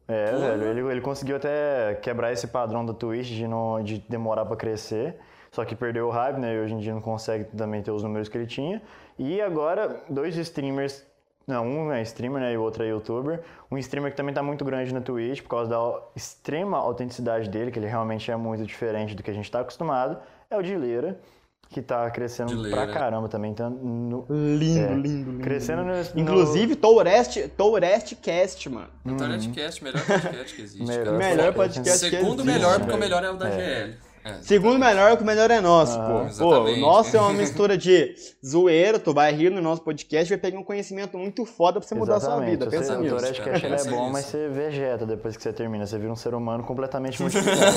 É, Pô. velho, ele, ele conseguiu até quebrar esse padrão da Twitch de, não, de demorar pra crescer. Só que perdeu o hype, né? E hoje em dia não consegue também ter os números que ele tinha. E agora, dois streamers. Não, um é streamer, né? E o outro é youtuber. Um streamer que também tá muito grande na Twitch por causa da extrema autenticidade dele, que ele realmente é muito diferente do que a gente tá acostumado. É o Dileira, que tá crescendo Dileira. pra caramba também. Tá no, Lindo, É. lindo, lindo. Crescendo no, no- Inclusive, Tourest, Tourest Cast, mano. O Tourette melhor podcast que existe. Melhor. Melhor podcast que Segundo existe, melhor, velho. porque o melhor é o da GL. É, Segundo melhor, que o melhor é nosso, Ah, pô. Pô, o nosso é uma (laughs) mistura de zoeira, tu vai rir no nosso podcast e vai pegar um conhecimento muito foda pra você mudar a sua vida. Você- Pensa nisso. Tourette cara, Cast ele é pensa bom, mas você vegeta depois que você termina. Você vira um ser humano completamente (laughs) modificado.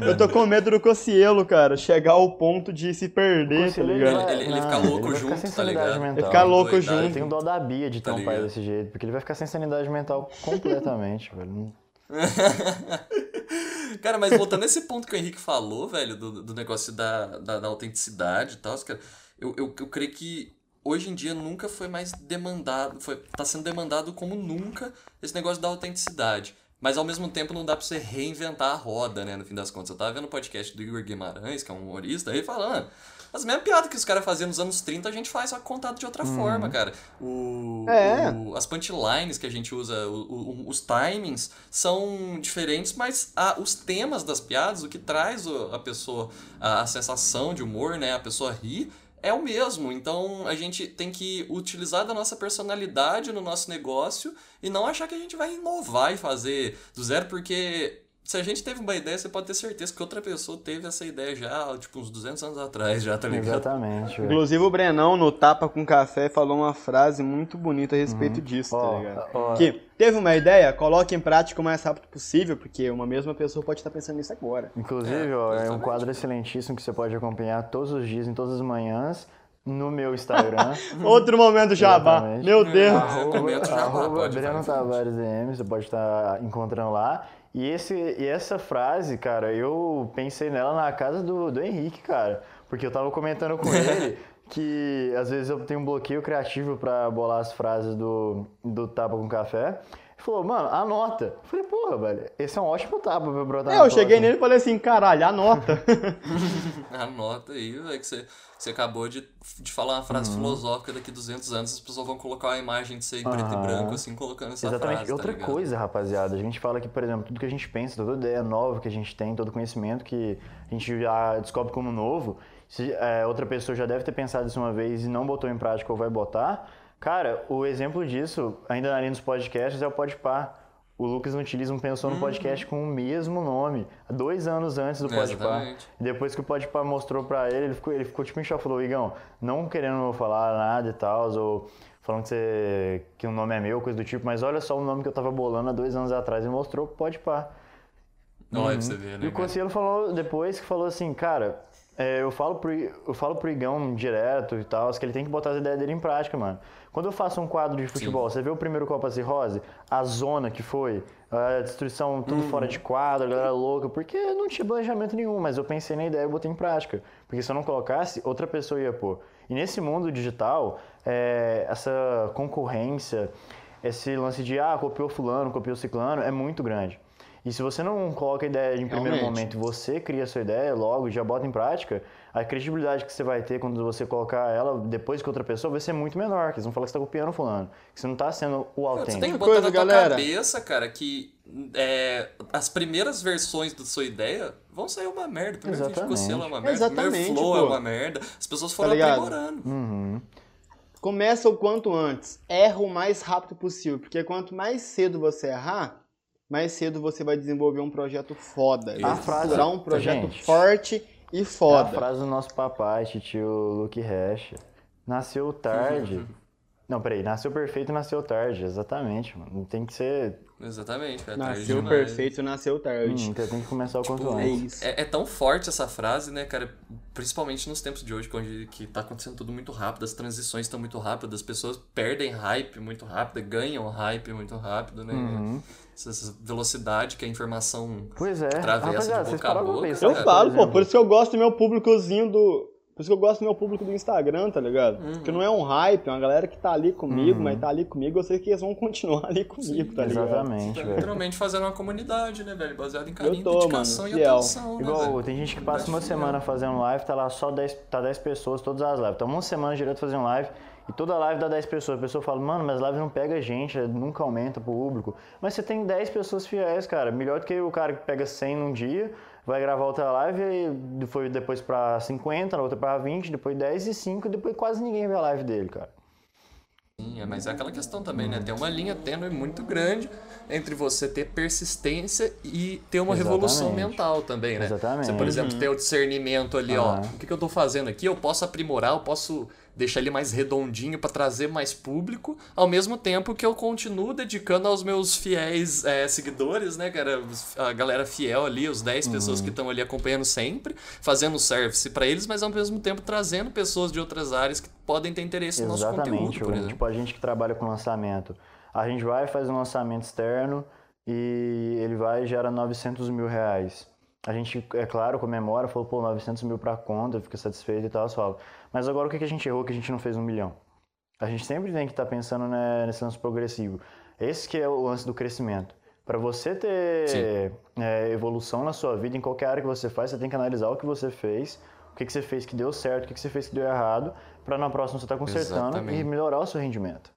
Eu tô com medo do Cocielo, cara, chegar ao ponto de se perder, tá ligado? Ele- ele não, fica louco vai ficar junto, sem tá ligado? mental. Ele fica louco Doidade. junto. Eu tenho dó da Bia de Tá ter um pai desse jeito, porque ele vai ficar sem sanidade mental completamente, velho. (laughs) Cara, mas voltando nesse ponto que o Henrique falou, velho, do, do negócio da, da, da autenticidade e tal, cara, eu, eu, eu creio que hoje em dia nunca foi mais demandado, foi, tá sendo demandado como nunca esse negócio da autenticidade. Mas ao mesmo tempo não dá pra você reinventar a roda, né? No fim das contas. Eu tava vendo o podcast do Igor Guimarães, que é um humorista, ele falando. As mesmas piadas que os caras faziam nos anos 30, a gente faz só contado de outra uhum. forma, cara. O, é. o, as punchlines que a gente usa, o, os timings são diferentes, mas a, os temas das piadas, o que traz a pessoa, a, a sensação de humor, né? A pessoa rir, é o mesmo. Então a gente tem que utilizar da nossa personalidade no nosso negócio e não achar que a gente vai inovar e fazer do zero, porque se a gente teve uma ideia, você pode ter certeza que outra pessoa teve essa ideia já, tipo, uns 200 anos atrás, já, tá ligado? Exatamente. Véio. Inclusive, o Brenão, no Tapa com Café, falou uma frase muito bonita a respeito uhum. disso, tá ligado? Oh, oh. Que teve uma ideia, coloque em prática o mais rápido possível, porque uma mesma pessoa pode estar pensando nisso agora. Inclusive, é, ó, é um quadro excelentíssimo que você pode acompanhar todos os dias, em todas as manhãs, no meu Instagram. (laughs) Outro momento jabá. Meu Deus. Arroba, arroba Breno Tavares DM, você pode estar encontrando lá. E, esse, e essa frase, cara, eu pensei nela na casa do, do Henrique, cara. Porque eu tava comentando com (laughs) ele que às vezes eu tenho um bloqueio criativo para bolar as frases do, do Tapa com Café. Ele falou, mano, anota. Eu falei, porra, velho, esse é um ótimo tapa pra brotar É, eu cheguei nele e falei assim, caralho, anota. (laughs) anota aí, velho, que você, você acabou de, de falar uma frase uhum. filosófica daqui 200 anos, as pessoas vão colocar uma imagem de você em preto e branco, assim, colocando essa Exatamente. frase, Outra tá coisa, rapaziada, a gente fala que, por exemplo, tudo que a gente pensa, toda ideia nova que a gente tem, todo conhecimento que a gente já descobre como novo, se é, outra pessoa já deve ter pensado isso uma vez e não botou em prática ou vai botar, cara, o exemplo disso, ainda na linha dos podcasts, é o Podpah o Lucas um Pensou no uhum. Podcast com o mesmo nome, dois anos antes do Podpah. Depois que o Podpah mostrou pra ele, ele ficou, ele ficou tipo em choque, falou, Igão, não querendo falar nada e tal, ou falando que, você, que o nome é meu, coisa do tipo, mas olha só o nome que eu tava bolando há dois anos atrás e mostrou pro Podpah. Não uhum. é pra você ver, né? E o Conselho falou depois que falou assim, cara, eu, falo pro, eu falo pro Igão direto e tal, que ele tem que botar as ideias dele em prática, mano. Quando eu faço um quadro de futebol, Sim. você vê o primeiro Copa Cirrose? A zona que foi, a destruição tudo uhum. fora de quadro, a galera louca, porque não tinha planejamento nenhum, mas eu pensei na ideia e botei em prática. Porque se eu não colocasse, outra pessoa ia pôr. E nesse mundo digital, é, essa concorrência, esse lance de, ah, copiou fulano, copiou ciclano, é muito grande. E se você não coloca a ideia em primeiro Realmente. momento, você cria a sua ideia logo e já bota em prática, a credibilidade que você vai ter quando você colocar ela depois que outra pessoa vai ser muito menor, que eles vão falar que você está copiando fulano, que você não está sendo o autêntico. Você tem que botar Coisa, na tua galera. cabeça, cara, que é, as primeiras versões da sua ideia vão sair uma merda. Primeiro Exatamente. vídeo é uma merda, Exatamente, primeiro flow é pô. é uma merda. As pessoas foram tá aprimorando. Uhum. Começa o quanto antes. Erra o mais rápido possível, porque quanto mais cedo você errar, mais cedo você vai desenvolver um projeto foda. A frase, um projeto gente, forte e foda. É a frase do nosso papai, tio Luke Hash. Nasceu tarde. (laughs) Não, peraí, nasceu perfeito nasceu tarde, exatamente, mano. Tem que ser. Exatamente, é Nasceu demais. perfeito nasceu tarde. Hum, então tem que começar o quanto tipo, antes. É, é, tão forte essa frase, né, cara? Principalmente nos tempos de hoje, onde que tá acontecendo tudo muito rápido, as transições estão muito rápidas, as pessoas perdem hype muito rápido, ganham hype muito rápido, né? Uhum essa velocidade que a informação pois é. atravessa de boca a boca. Eu falo, pô, por isso que eu gosto do meu públicozinho do. Por isso que eu gosto do meu público do Instagram, tá ligado? Uhum. Porque não é um hype, é uma galera que tá ali comigo, uhum. mas tá ali comigo, eu sei que eles vão continuar ali comigo, Sim, tá ligado? Exatamente, tá velho. Literalmente fazendo uma comunidade, né, velho? Baseado em carinho, tô, dedicação mano, e atenção, né, Igual, né, tem gente que passa uma semana fazendo live, tá lá só 10, tá 10 pessoas, todas as lives. Tá uma semana direto fazendo live, e toda live dá 10 pessoas. A pessoa fala, mano, mas live não pega gente, nunca aumenta o público. Mas você tem 10 pessoas fiéis, cara. Melhor do que o cara que pega 100 num dia, vai gravar outra live e foi depois pra 50, na outra pra 20, depois 10 e 5, e depois quase ninguém vê a live dele, cara. Sim, é, mas é aquela questão também, né? Tem uma linha tênue muito grande entre você ter persistência e ter uma Exatamente. revolução mental também, né? Exatamente. Você, por exemplo, uhum. ter o discernimento ali, ó. O que, que eu tô fazendo aqui? Eu posso aprimorar, eu posso deixar ele mais redondinho para trazer mais público, ao mesmo tempo que eu continuo dedicando aos meus fiéis é, seguidores, né, cara? A galera fiel ali, os 10 uhum. pessoas que estão ali acompanhando sempre, fazendo service para eles, mas ao mesmo tempo trazendo pessoas de outras áreas que podem ter interesse Exatamente, no nosso conteúdo, por exemplo. Tipo, a gente que trabalha com lançamento. A gente vai fazer um lançamento externo, e ele vai e gera 900 mil reais. A gente, é claro, comemora, falou, pô, 900 mil pra conta, fica satisfeito e tal, fala. Mas agora o que a gente errou que a gente não fez um milhão? A gente sempre tem que estar tá pensando né, nesse lance progressivo. Esse que é o lance do crescimento. Para você ter é, evolução na sua vida, em qualquer área que você faz, você tem que analisar o que você fez, o que, que você fez que deu certo, o que, que você fez que deu errado, para na próxima você estar tá consertando Exatamente. e melhorar o seu rendimento.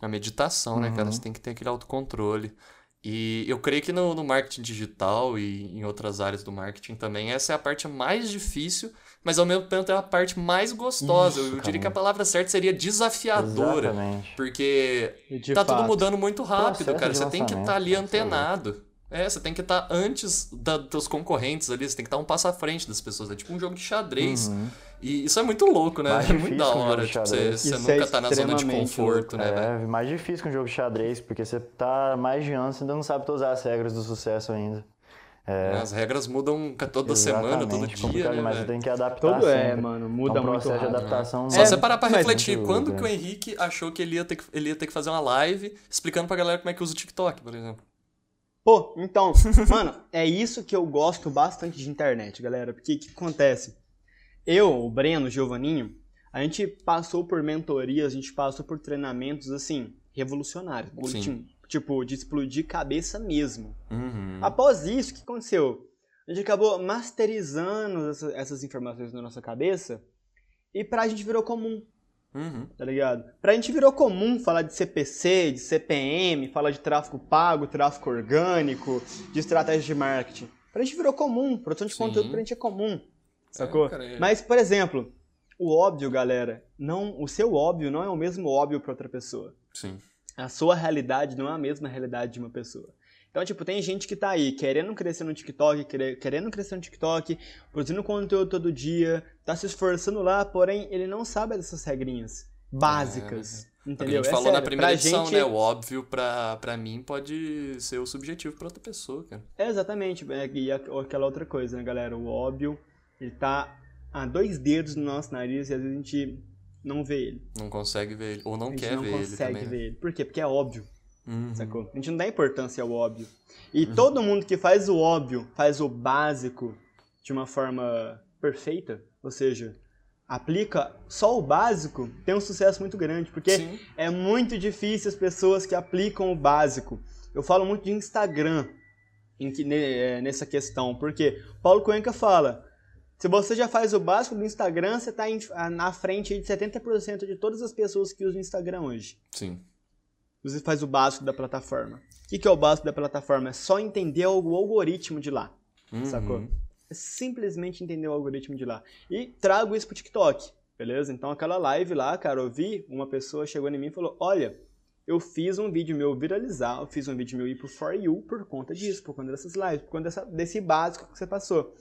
A meditação, uhum. né, cara? Uhum. Você tem que ter aquele autocontrole. E eu creio que no, no, marketing digital e em outras áreas do marketing também, essa é a parte mais difícil, mas ao mesmo tempo é a parte mais gostosa. Isso, eu diria que a palavra certa seria desafiadora. Exatamente. Porque tá fato. tudo mudando muito rápido, cara. Você tem que estar tá ali antenado. É, você tem que estar tá antes da, dos concorrentes ali, você tem que estar tá um passo à frente das pessoas. É tipo um jogo de xadrez. Uhum. E isso é muito louco, né? Mais é muito da hora. Tipo, você, você nunca é tá na zona de conforto, louco. né? É, mais difícil que um jogo de xadrez, porque você tá mais de anos e ainda não sabe todas as regras do sucesso ainda. É. As regras mudam toda semana, todo dia, né? Mas você tem que adaptar Todo sempre. é, mano. Muda é um processo muito de adaptação. É. Só você parar pra refletir. Quando que o Henrique achou que ele ia, ter que ele ia ter que fazer uma live explicando pra galera como é que usa o TikTok, por exemplo? Pô, então, (laughs) mano, é isso que eu gosto bastante de internet, galera. Porque o que acontece? Eu, o Breno, o Giovanninho, a gente passou por mentorias, a gente passou por treinamentos, assim, revolucionários. Sim. Tipo, de explodir cabeça mesmo. Uhum. Após isso, o que aconteceu? A gente acabou masterizando essa, essas informações na nossa cabeça e pra gente virou comum. Uhum. Tá ligado? Pra gente virou comum falar de CPC, de CPM, falar de tráfego pago, tráfego orgânico, de estratégia de marketing. Pra gente virou comum. Produção de Sim. conteúdo pra gente é comum. Sacou? É, cara, é. Mas, por exemplo, o óbvio, galera, não, o seu óbvio não é o mesmo óbvio para outra pessoa. Sim. A sua realidade não é a mesma realidade de uma pessoa. Então, tipo, tem gente que tá aí querendo crescer no TikTok, querendo crescer no TikTok, produzindo conteúdo todo dia, tá se esforçando lá, porém ele não sabe dessas regrinhas básicas. É, entendeu? A gente é falou sério, na primeira edição, gente... né? O óbvio pra, pra mim pode ser o subjetivo pra outra pessoa, cara. É, exatamente. É, e aquela outra coisa, né, galera? O óbvio ele tá a dois dedos no nosso nariz e às vezes a gente não vê ele. Não consegue ver ele. Ou não quer não ver ele. Não consegue também, ver né? ele. Por quê? Porque é óbvio. Uhum. Sacou? A gente não dá importância ao óbvio. E uhum. todo mundo que faz o óbvio, faz o básico de uma forma perfeita, ou seja, aplica só o básico, tem um sucesso muito grande. Porque Sim. é muito difícil as pessoas que aplicam o básico. Eu falo muito de Instagram que, é, nessa questão. Porque Paulo Cuenca fala se você já faz o básico do Instagram, você está na frente de 70% de todas as pessoas que usam o Instagram hoje. Sim. Você faz o básico da plataforma. O que é o básico da plataforma? É só entender o algoritmo de lá. Uhum. Sacou? É simplesmente entender o algoritmo de lá. E trago isso pro TikTok, beleza? Então aquela live lá, cara, eu vi uma pessoa chegou em mim e falou: Olha, eu fiz um vídeo meu viralizar, eu fiz um vídeo meu ir pro For You por conta disso, por conta dessas lives, por conta dessa, desse básico que você passou.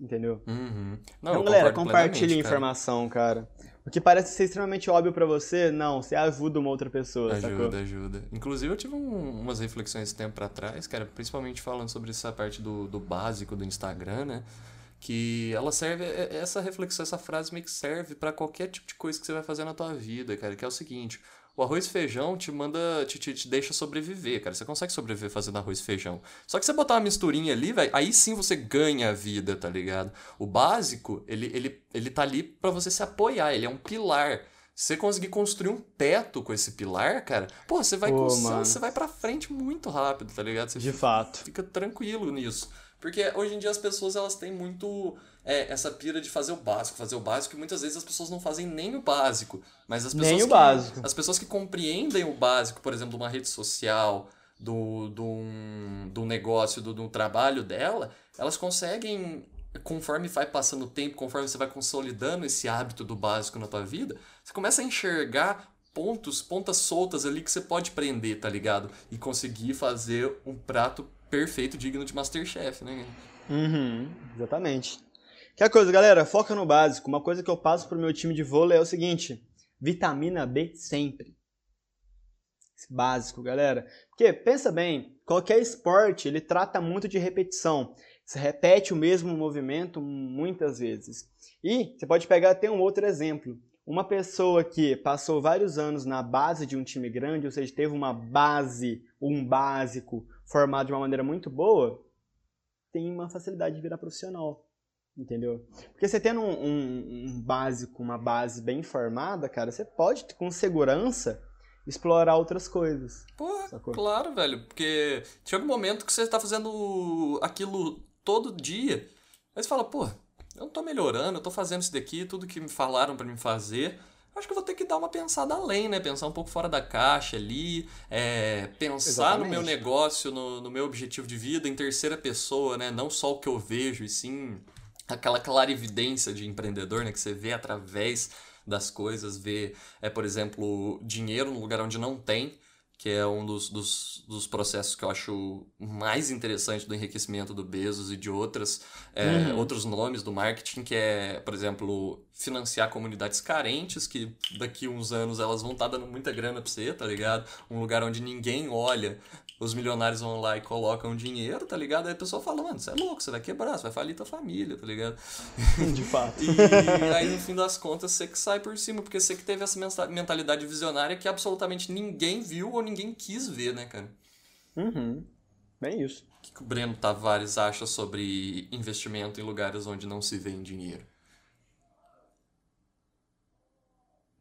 Entendeu? Uhum. Não, então, galera, compartilhe informação, cara. O que parece ser extremamente óbvio para você, não, você ajuda uma outra pessoa, Ajuda, sacou? ajuda. Inclusive, eu tive um, umas reflexões tempo atrás, cara, principalmente falando sobre essa parte do, do básico do Instagram, né? Que ela serve, é, é, essa reflexão, essa frase meio que serve para qualquer tipo de coisa que você vai fazer na tua vida, cara, que é o seguinte, o arroz e feijão te manda, te, te, te, deixa sobreviver, cara. Você consegue sobreviver fazendo arroz e feijão. Só que você botar uma misturinha ali, velho, aí sim você ganha a vida, tá ligado? O básico, ele, ele, ele tá ali para você se apoiar, ele é um pilar. Se você conseguir construir um teto com esse pilar, cara, pô, você vai, Pô, você vai pra frente muito rápido, tá ligado? Você De fica, fato. Fica tranquilo nisso. Porque hoje em dia as pessoas elas têm muito é, essa pira de fazer o básico, fazer o básico, e muitas vezes as pessoas não fazem nem o básico. Mas as pessoas. Nem o que, básico. As pessoas que compreendem o básico, por exemplo, de uma rede social, do, do, um, do negócio, do, do trabalho dela, elas conseguem, conforme vai passando o tempo, conforme você vai consolidando esse hábito do básico na tua vida, você começa a enxergar pontos, pontas soltas ali que você pode prender, tá ligado? E conseguir fazer um prato perfeito, digno de Masterchef, né? Uhum, exatamente. Que coisa, galera, foca no básico. Uma coisa que eu passo pro meu time de vôlei é o seguinte: vitamina B sempre. Básico, galera. Porque pensa bem, qualquer esporte ele trata muito de repetição. Você repete o mesmo movimento muitas vezes. E você pode pegar até um outro exemplo. uma pessoa que passou vários anos na base de um time grande, ou seja, teve uma base, um básico formado de uma maneira muito boa, tem uma facilidade de virar profissional. Entendeu? Porque você tendo um, um, um básico, uma base bem formada, cara, você pode, com segurança, explorar outras coisas. Porra, Sacou? claro, velho. Porque chega um momento que você tá fazendo aquilo todo dia. Aí você fala, pô, eu não tô melhorando, eu tô fazendo isso daqui, tudo que me falaram pra me fazer. Acho que vou ter que dar uma pensada além, né? Pensar um pouco fora da caixa ali, é, pensar no meu Exatamente. negócio, no, no meu objetivo de vida em terceira pessoa, né? Não só o que eu vejo, e sim aquela clarividência de empreendedor, né? Que você vê através das coisas, vê, é, por exemplo, dinheiro no lugar onde não tem, que é um dos, dos, dos processos que eu acho mais interessante do enriquecimento do Bezos e de outras, é, Uhum. outros nomes do marketing, que é, por exemplo, financiar comunidades carentes, que daqui uns anos elas vão estar dando muita grana pra você, tá ligado? Um lugar onde ninguém olha, os milionários vão lá e colocam dinheiro, tá ligado? Aí a pessoa fala, mano, você é louco, você vai quebrar, você vai falir tua família, tá ligado? (laughs) De fato. E aí, no fim das contas, você que sai por cima, porque você que teve essa mentalidade visionária que absolutamente ninguém viu ou ninguém quis ver, né, cara? Uhum. Bem isso. O que, que o Breno Tavares acha sobre investimento em lugares onde não se vê em dinheiro?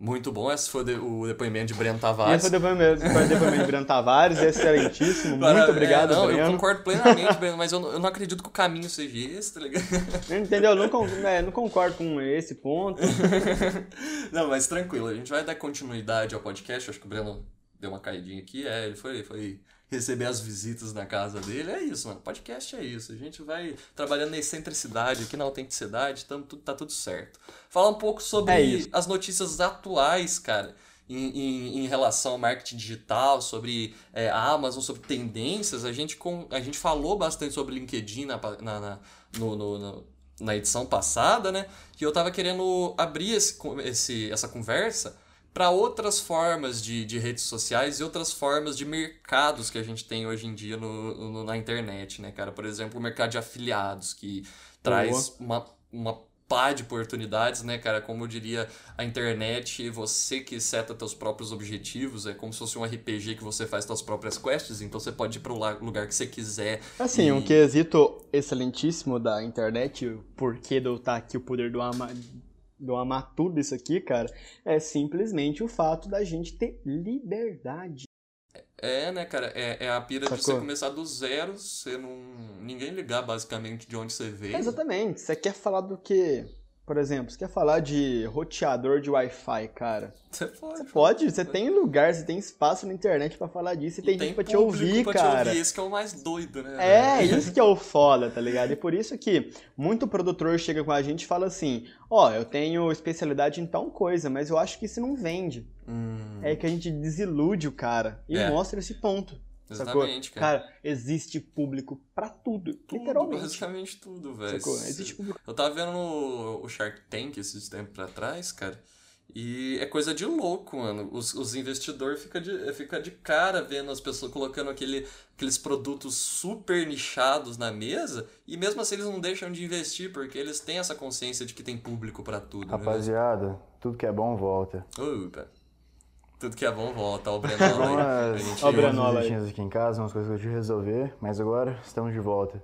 Muito bom, esse foi o de- o depoimento de Breno Tavares. esse foi o depoimento, foi o depoimento de Breno Tavares, excelentíssimo. Agora, Muito obrigado, é, não, Breno. Eu concordo plenamente, Breno, mas eu não, eu não acredito que o caminho seja esse, tá ligado? (laughs) Entendeu? Não, é, não concordo com esse ponto. (laughs) Não, mas tranquilo, a gente vai dar continuidade ao podcast. Acho que o Breno deu uma caidinha aqui. É, ele foi, foi receber as visitas na casa dele. É isso, mano. Podcast é isso. A gente vai trabalhando na excentricidade, aqui na autenticidade, tamo, tudo, tá tudo certo. Falar um pouco sobre É as notícias atuais, cara. Em, em, em relação ao marketing digital, sobre é, a Amazon, sobre tendências, a gente, com, a gente falou bastante sobre LinkedIn na, na, na, no, no- no- na edição passada, né? Que eu tava querendo abrir esse, esse, essa conversa para outras formas de, de redes sociais e outras formas de mercados que a gente tem hoje em dia no, no- na internet, né, cara? Por exemplo, o mercado de afiliados, que traz uma, uma pá de oportunidades, né, cara? Como eu diria, a internet, você que seta teus próprios objetivos, é como se fosse um RPG que você faz suas próprias quests, então você pode ir para o lugar que você quiser. Assim, E- um quesito excelentíssimo da internet, o porquê eu estar aqui, o poder do ama, do amar tudo isso aqui, cara, é simplesmente o fato da gente ter liberdade. É, né, cara? É, é a pira de Sacou? você começar do zero, você não. ninguém ligar basicamente de onde você veio. Exatamente. Você quer falar do quê? Por exemplo, você quer falar de roteador de Wi-Fi, cara? Você pode. Pode, você tem lugar, você tem espaço na internet pra falar disso e tem, gente pra te ouvir, pra cara. Te ouvir. Esse que é o mais doido, né? É, isso (laughs) que é o foda, tá ligado? E por isso que muito produtor chega com a gente e fala assim: Ó, eu tenho especialidade em tal coisa, mas eu acho que isso não vende. Hum, É que a gente desilude o cara e É. mostra esse ponto. Exatamente, cara. Cara, existe público pra tudo, Tudo, literalmente. Basicamente tudo, velho. Existe público. Eu tava vendo o, o Shark Tank esses tempos pra trás, cara. E é coisa de louco, mano. Os, os investidores ficam de, fica de cara vendo as pessoas colocando aquele, aqueles produtos super nichados na mesa. E mesmo assim eles não deixam de investir, porque eles têm essa consciência de que tem público pra tudo. né? Rapaziada, tudo que é bom volta. Opa. Tudo que é bom volta. Ó, o Brenola. A Umas, gente- Ó, umas Brenola aí. aqui em casa, umas coisas que eu tive que resolver, mas agora estamos de volta.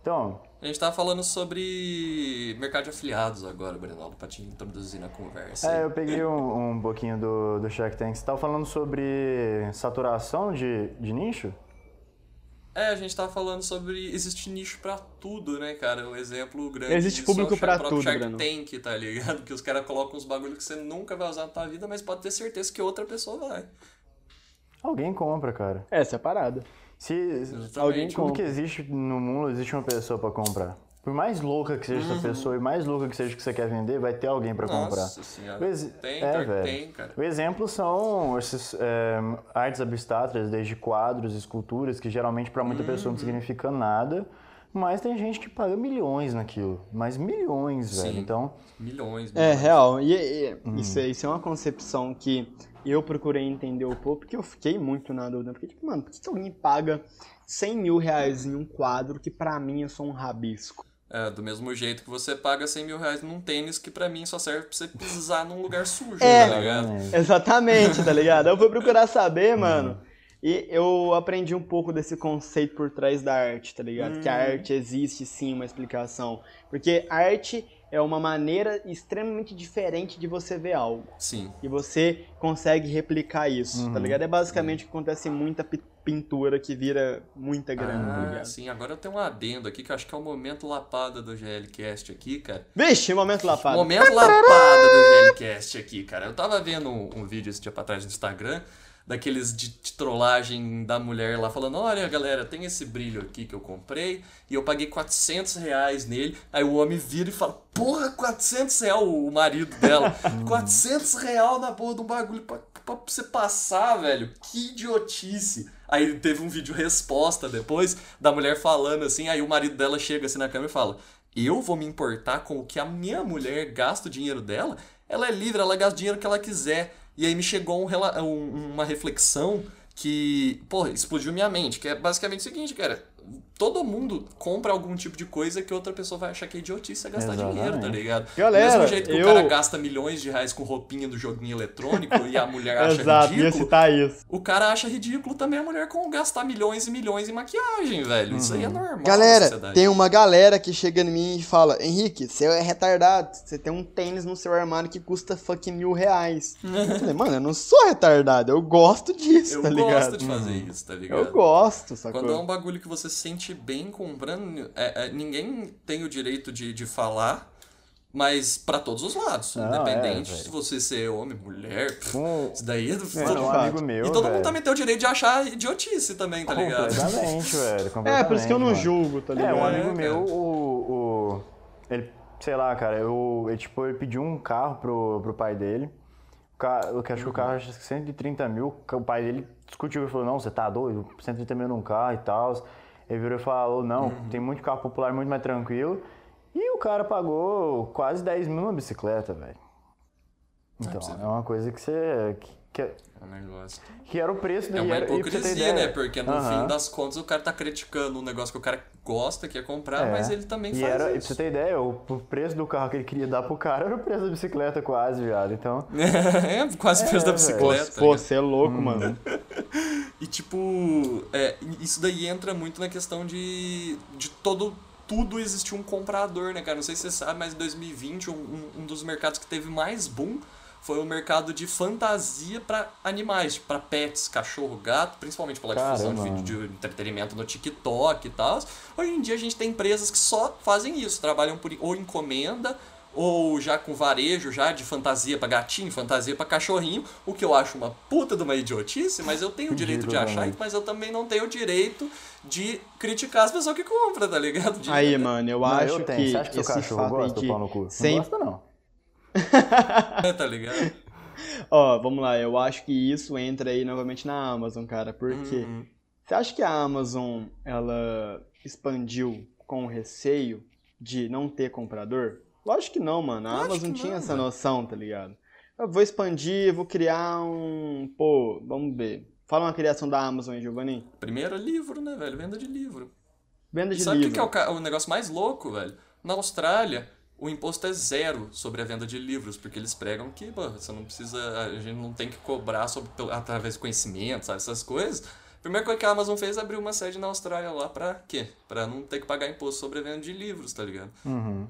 Então, A gente tava falando sobre mercado de afiliados agora, Brenola, pra te introduzir na conversa. é, eu peguei um, um pouquinho do, do Shark Tank. Você tava falando sobre saturação de, de nicho? É, a gente tava falando sobre. Existe nicho pra tudo, né, cara? Um exemplo grande. Existe é público próprio tudo, Shark Breno. Tank, tá ligado? Que os caras colocam uns bagulho que você nunca vai usar na tua vida, mas pode ter certeza que outra pessoa vai. Alguém compra, cara. Essa é a parada. Se Exatamente. Alguém tudo compra. que existe no mundo, existe uma pessoa pra comprar. Por mais louca que seja essa pessoa e mais louca que seja o que você quer vender, vai ter alguém pra comprar. Nossa senhora. Ex- Tem, é, velho. tem, cara. O exemplo são essas é, artes abstratas, desde quadros, esculturas, que geralmente pra muita pessoa Uhum. não significa nada, mas tem gente que paga milhões naquilo. Mas milhões, velho. Sim. Então, Milhões, É, milhões. real. E, e- Hum. isso, é- isso é uma concepção que eu procurei entender um pouco, porque eu fiquei muito na dúvida. Porque, tipo, mano, por que, alguém paga 100 mil reais em um quadro que pra mim é só um rabisco? É, do mesmo jeito que você paga 100 mil reais num tênis que pra mim só serve pra você pisar num lugar sujo, É. tá ligado? Exatamente, tá ligado? Eu fui procurar saber, mano. E eu aprendi um pouco desse conceito por trás da arte, tá ligado? Que a arte existe sim uma explicação. Porque arte é uma maneira extremamente diferente de você ver algo. Sim. E você consegue replicar isso, tá ligado? É basicamente o que acontece em muita pi- pintura que vira muita grana, tá Ah, sim, agora eu tenho um adendo aqui que eu acho que é o momento lapada do GLCast aqui, cara. Vixe, momento lapada. Momento lapada do GLCast aqui, cara. Eu tava vendo um, um vídeo esse dia pra trás no Instagram, daqueles de, de trollagem da mulher lá falando: Olha, galera, tem esse brilho aqui que eu comprei e eu paguei 400 reais nele. Aí o homem vira e fala: Porra, 400 reais, o marido dela. (laughs) 400 reais na porra de um bagulho pra, pra você passar, velho. Que idiotice. Aí teve um vídeo resposta depois da mulher falando assim. Aí o marido dela chega assim na câmera e fala: Eu vou me importar com o que a minha mulher gasta o dinheiro dela? Ela é livre, ela gasta o dinheiro que ela quiser. E aí me chegou um um- uma reflexão que, porra, explodiu minha mente, que é basicamente o seguinte, cara. Todo mundo compra algum tipo de coisa que outra pessoa vai achar que é idiotice é gastar Exatamente. dinheiro, tá ligado? Galera, Do mesmo jeito que eu- o cara gasta milhões de reais com roupinha do joguinho eletrônico e a mulher (laughs) acha Exato, ia ridículo, citar isso. o cara acha ridículo também a mulher com gastar milhões e milhões em maquiagem, velho. Isso aí é normal. na Galera, tem uma galera que chega em mim e fala: Henrique, você é retardado. Você tem um tênis no seu armário que custa fucking mil reais. (laughs) eu falei, mano, eu não sou retardado, eu gosto disso, Eu tá gosto ligado? de fazer isso, tá ligado? Eu gosto, sacou? Quando é um bagulho que você se sente bem comprando, é- é, ninguém tem o direito de, de falar, mas pra todos os lados. Não, independente é, de velho. você ser homem, mulher, pff, Um, isso daí é do um mundo. amigo meu, E todo velho, mundo também tem o direito de achar idiotice também, tá ligado? Completamente, (laughs) velho. É, por isso que eu não completamente, mano. julgo, tá É, ligado? um amigo cara. meu, o, o. Ele, sei lá, cara, eu, ele, tipo, ele pediu um carro pro, pro pai dele. Eu acho que o carro acho que 130 mil. O pai dele discutiu e falou: Não, você tá doido? 130 mil num carro e tal. Ele virou e falou: Não, tem muito carro popular muito mais tranquilo. E o cara pagou quase 10 mil numa bicicleta, velho. Então, você- é uma coisa que você. Que, que, É um negócio. que era o preço É uma e pra você ter hipocrisia, né? Porque no fim das contas o cara tá criticando um negócio que o cara gosta, quer comprar, É. mas ele também e faz era, e pra isso. você ter ideia, o, o preço do carro que ele queria dar pro cara (laughs) era o preço da bicicleta quase, viado. Então, (laughs) é, quase o preço da É. Pô, bicicleta. pô, ligado? você é louco, mano. (laughs) E tipo, é, isso daí entra muito na questão de, de todo tudo existir um comprador, né, cara? Não sei se você sabe, mas em 2020 um, um- um dos mercados que teve mais boom foi o mercado de fantasia pra animais, pra pets, cachorro, gato, principalmente pela difusão de Caramba, vídeo de entretenimento no TikTok e tal. Hoje em dia a gente tem empresas que só fazem isso, trabalham por ou encomenda ou já com varejo já de fantasia pra gatinho, fantasia pra cachorrinho, o que eu acho uma puta de uma idiotice, mas eu tenho o direito de achar, mas eu também não tenho o direito de criticar as pessoas que compram, tá ligado? De- Aí, mano, eu não, acho eu que Você acha que esse cachorro fato aí gosta do de pau no cu? sem- Não gosta, não. Tá ligado? (laughs) Ó, vamos lá, eu acho que isso entra aí novamente na Amazon, cara, porque Uhum. você acha que a Amazon ela expandiu com receio de não ter comprador? Lógico que não, mano. A Lógico Amazon que tinha não, essa noção, tá ligado? Eu vou expandir, vou criar um. Pô, vamos ver. Fala uma criação da Amazon aí, Giovanni. Primeiro é livro, né, velho? Venda de livro. Venda de Sabe o que, livro. que é o, o negócio mais louco, velho? Na Austrália, o imposto é zero sobre a venda de livros, porque eles pregam que, pô, você não precisa. A gente não tem que cobrar sobre, através de conhecimento, sabe? Essas coisas. A primeira coisa que a Amazon fez é abrir uma sede na Austrália lá pra quê? Pra não ter que pagar imposto sobre a venda de livros, tá ligado? Uhum.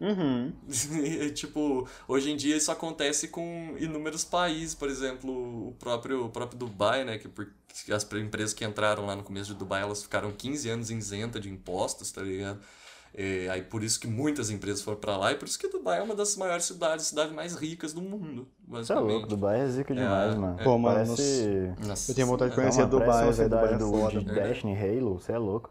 Uhum. (laughs) E, tipo, hoje em dia isso acontece com inúmeros países, por exemplo, o próprio, o próprio Dubai, né? Que por, que as empresas que entraram lá no começo de Dubai, elas ficaram 15 anos isenta de impostos, tá ligado? É, aí por isso que muitas empresas foram pra lá e por isso que Dubai é uma das maiores cidades, cidades mais ricas do mundo, Você é louco. Dubai é zica demais, É, mano. é. Pô, mano, Parece... Nossa Eu tenho vontade de Senhora. conhecer Não, Dubai, velho. Dubai cidade é do, foda. de Destiny, Halo, você é louco.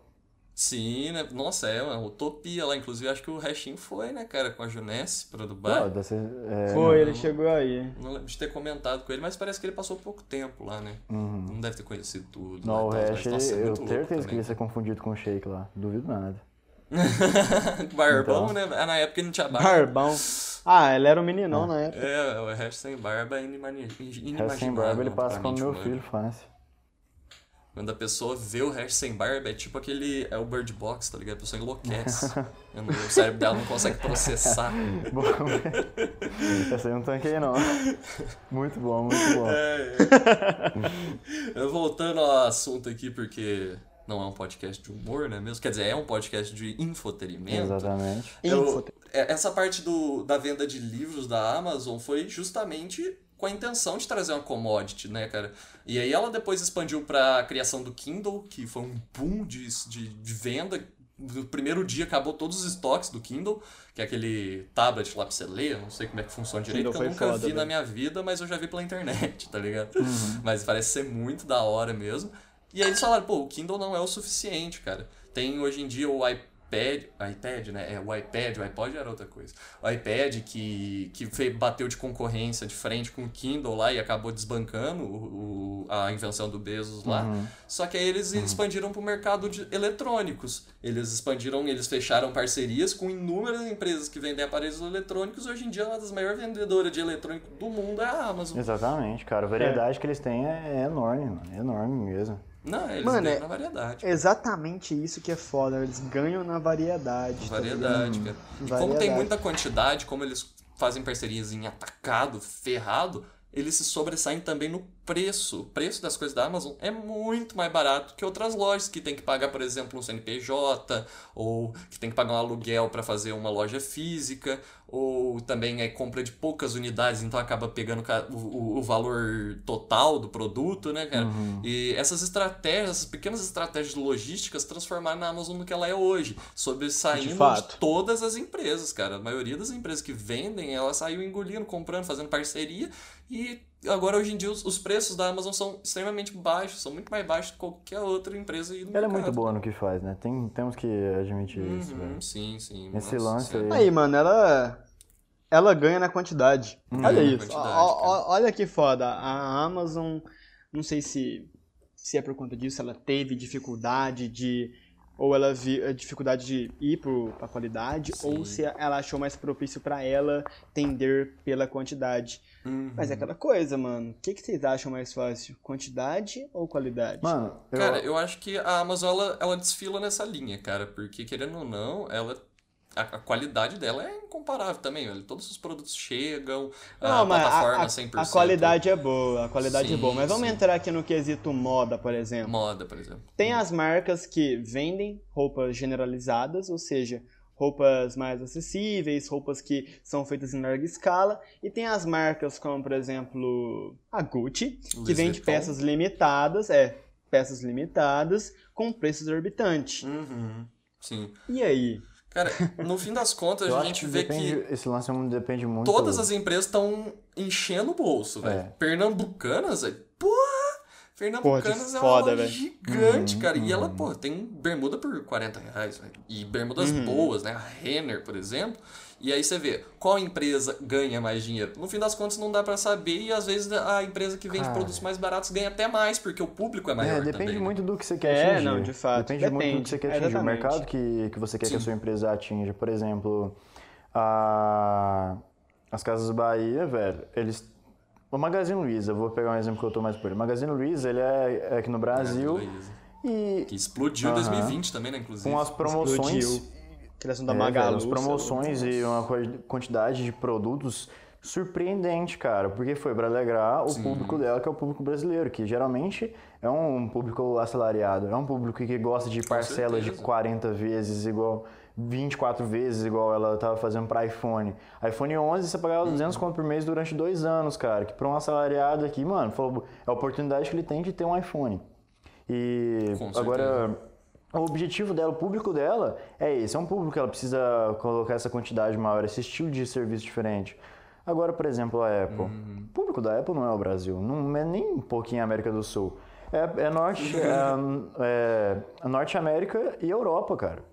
Sim, né? Nossa, é uma utopia lá. Inclusive, acho que o Restinho foi, né, cara, com a Junesse pra Dubai. Deve ser, é, Foi, ele chegou aí. Não lembro de ter comentado com ele, mas parece que ele passou pouco tempo lá, né? Uhum. Não deve ter conhecido tudo. Não, o né, tal, Hash, mas, nossa, é eu tenho certeza que também. ia ser confundido com o Shake lá. Duvido nada. (laughs) Barbão, Então. né? Ah, Na época ele não tinha barba. Barbão. Ah, ele era um meninão na época. É, o Hash sem barba é inimaginável. Hash sem barba ele passa como meu filho, fácil. Quando a pessoa vê o hash sem barba, é tipo aquele. É o Bird Box, tá ligado? A pessoa enlouquece. (laughs) o cérebro dela não consegue processar. (laughs) Bom, essa aí eu não tanquei, não. Muito bom, muito bom. É, é. Voltando ao assunto aqui, porque não é um podcast de humor, né mesmo? Quer dizer, é um podcast de infotenimento. Exatamente. Eu, é, essa parte do, da venda de livros da Amazon foi justamente com a intenção de trazer uma commodity, né, cara? E aí ela depois expandiu para a criação do Kindle, que foi um boom de, de, de venda. No primeiro dia acabou todos os estoques do Kindle, que é aquele tablet lá pra você ler, não sei como é que funciona direito, que eu nunca foda, vi na minha vida, mas eu já vi pela internet, (laughs) tá ligado? Uhum. Mas parece ser muito da hora mesmo. E aí eles falaram, pô, o Kindle não é o suficiente, cara. Tem hoje em dia o iPad iPad, né? É, o iPad, o iPod era outra coisa. O iPad que, que bateu de concorrência de frente com o Kindle lá e acabou desbancando o, o a invenção do Bezos lá. Uhum. Só que aí eles uhum. expandiram para o mercado de eletrônicos. Eles expandiram, eles fecharam parcerias com inúmeras empresas que vendem aparelhos eletrônicos. Hoje em dia, uma das maiores vendedoras de eletrônico do mundo é a Amazon. Exatamente, cara. A variedade é. que eles têm é, é enorme, mano. É enorme mesmo. Não, eles Mano, ganham é na variedade. Exatamente isso que é foda. Eles ganham na variedade. Tá variedade, tá cara. E variedade. como tem muita quantidade, como eles fazem parcerias em atacado, ferrado, eles se sobressaem também no preço. O preço das coisas da Amazon é muito mais barato que outras lojas que tem que pagar, por exemplo, um CNPJ, ou que tem que pagar um aluguel para fazer uma loja física, ou também é compra de poucas unidades, então acaba pegando o, o, o valor total do produto, né, cara? Uhum. E essas estratégias, essas pequenas estratégias logísticas transformaram na Amazon no que ela é hoje, sobressaindo de, de todas as empresas, cara. A maioria das empresas que vendem, ela saiu engolindo, comprando, fazendo parceria e agora hoje em dia os, os, preços da Amazon são extremamente baixos, são muito mais baixos que qualquer outra empresa aí Ela mercado. é muito boa no que faz, né? Tem, temos que admitir uhum, isso, velho. Sim, sim. Esse lance aí. Aí, mano, ela ela ganha na quantidade. Hum, olha isso. olha que foda. A Amazon, não sei se se é por conta disso, ela teve dificuldade de ou ela viu a dificuldade de ir para a qualidade, Sim. ou se ela achou mais propício para ela tender pela quantidade. Uhum. Mas é aquela coisa, mano. O que, que vocês acham mais fácil? Quantidade ou qualidade? Mano, eu... Cara, eu acho que a Amazon, ela, ela desfila nessa linha, cara. Porque, querendo ou não, ela a, a, qualidade dela é incomparável também, velho. Todos os produtos chegam, não, a plataforma a, 100%. A qualidade é boa, a qualidade sim, é boa. Mas vamos sim. entrar aqui no quesito moda, por exemplo. Moda, por exemplo. Tem as marcas que vendem roupas generalizadas, ou seja, roupas mais acessíveis, roupas que são feitas em larga escala, e tem as marcas como, por exemplo, a Gucci, Louis que vende Vuitton. peças limitadas, é, peças limitadas com preços exorbitantes. Uhum, sim. E aí? Cara, (laughs) no fim das contas, a gente vê depende, que. Esse lance depende muito. Todas as empresas estão enchendo o bolso, velho. É. Pernambucanas, velho. Porra! Pernambucanas Porra, é foda, uma loja gigante, uhum, cara. Uhum. E ela, uhum. pô, tem bermuda por 40 reais, velho. E bermudas uhum. boas, né? A Renner, por exemplo. E aí você vê qual empresa ganha mais dinheiro. No fim das contas não dá para saber e às vezes a empresa que vende Cara. produtos mais baratos ganha até mais, porque o público é maior. É, depende também, né? muito né? do que você quer é, atingir. não, de fato. Depende, depende muito do que você quer atingir. Exatamente. O mercado que, que você quer Sim. que a sua empresa atinja. Por exemplo, a... as Casas Bahia, velho, eles o Magazine Luiza, vou pegar um exemplo que eu tô mais por ele. O Magazine Luiza, ele é, é aqui no Brasil. E... Que explodiu em uh -huh. 2020 também, né, inclusive. Com as promoções. Explodiu Criação da é, Magalu. Promoções e uma quantidade de produtos surpreendente, cara, porque foi para alegrar o Sim. público dela, que é o público brasileiro, que geralmente é um público assalariado, é um público que gosta de parcelas de 40 vezes igual 24 vezes igual ela estava fazendo para iPhone. iPhone 11 você pagava 200 conto por mês durante dois anos, cara, que para um assalariado aqui, mano, falou, é a oportunidade que ele tem de ter um iPhone. E agora o objetivo dela, o público dela é esse. É um público que ela precisa colocar essa quantidade maior, esse estilo de serviço diferente. Agora, por exemplo, a Apple. Uhum. O público da Apple não é o Brasil, não é nem um pouquinho a América do Sul. É, é Norte, é, é Norte América e Europa, cara.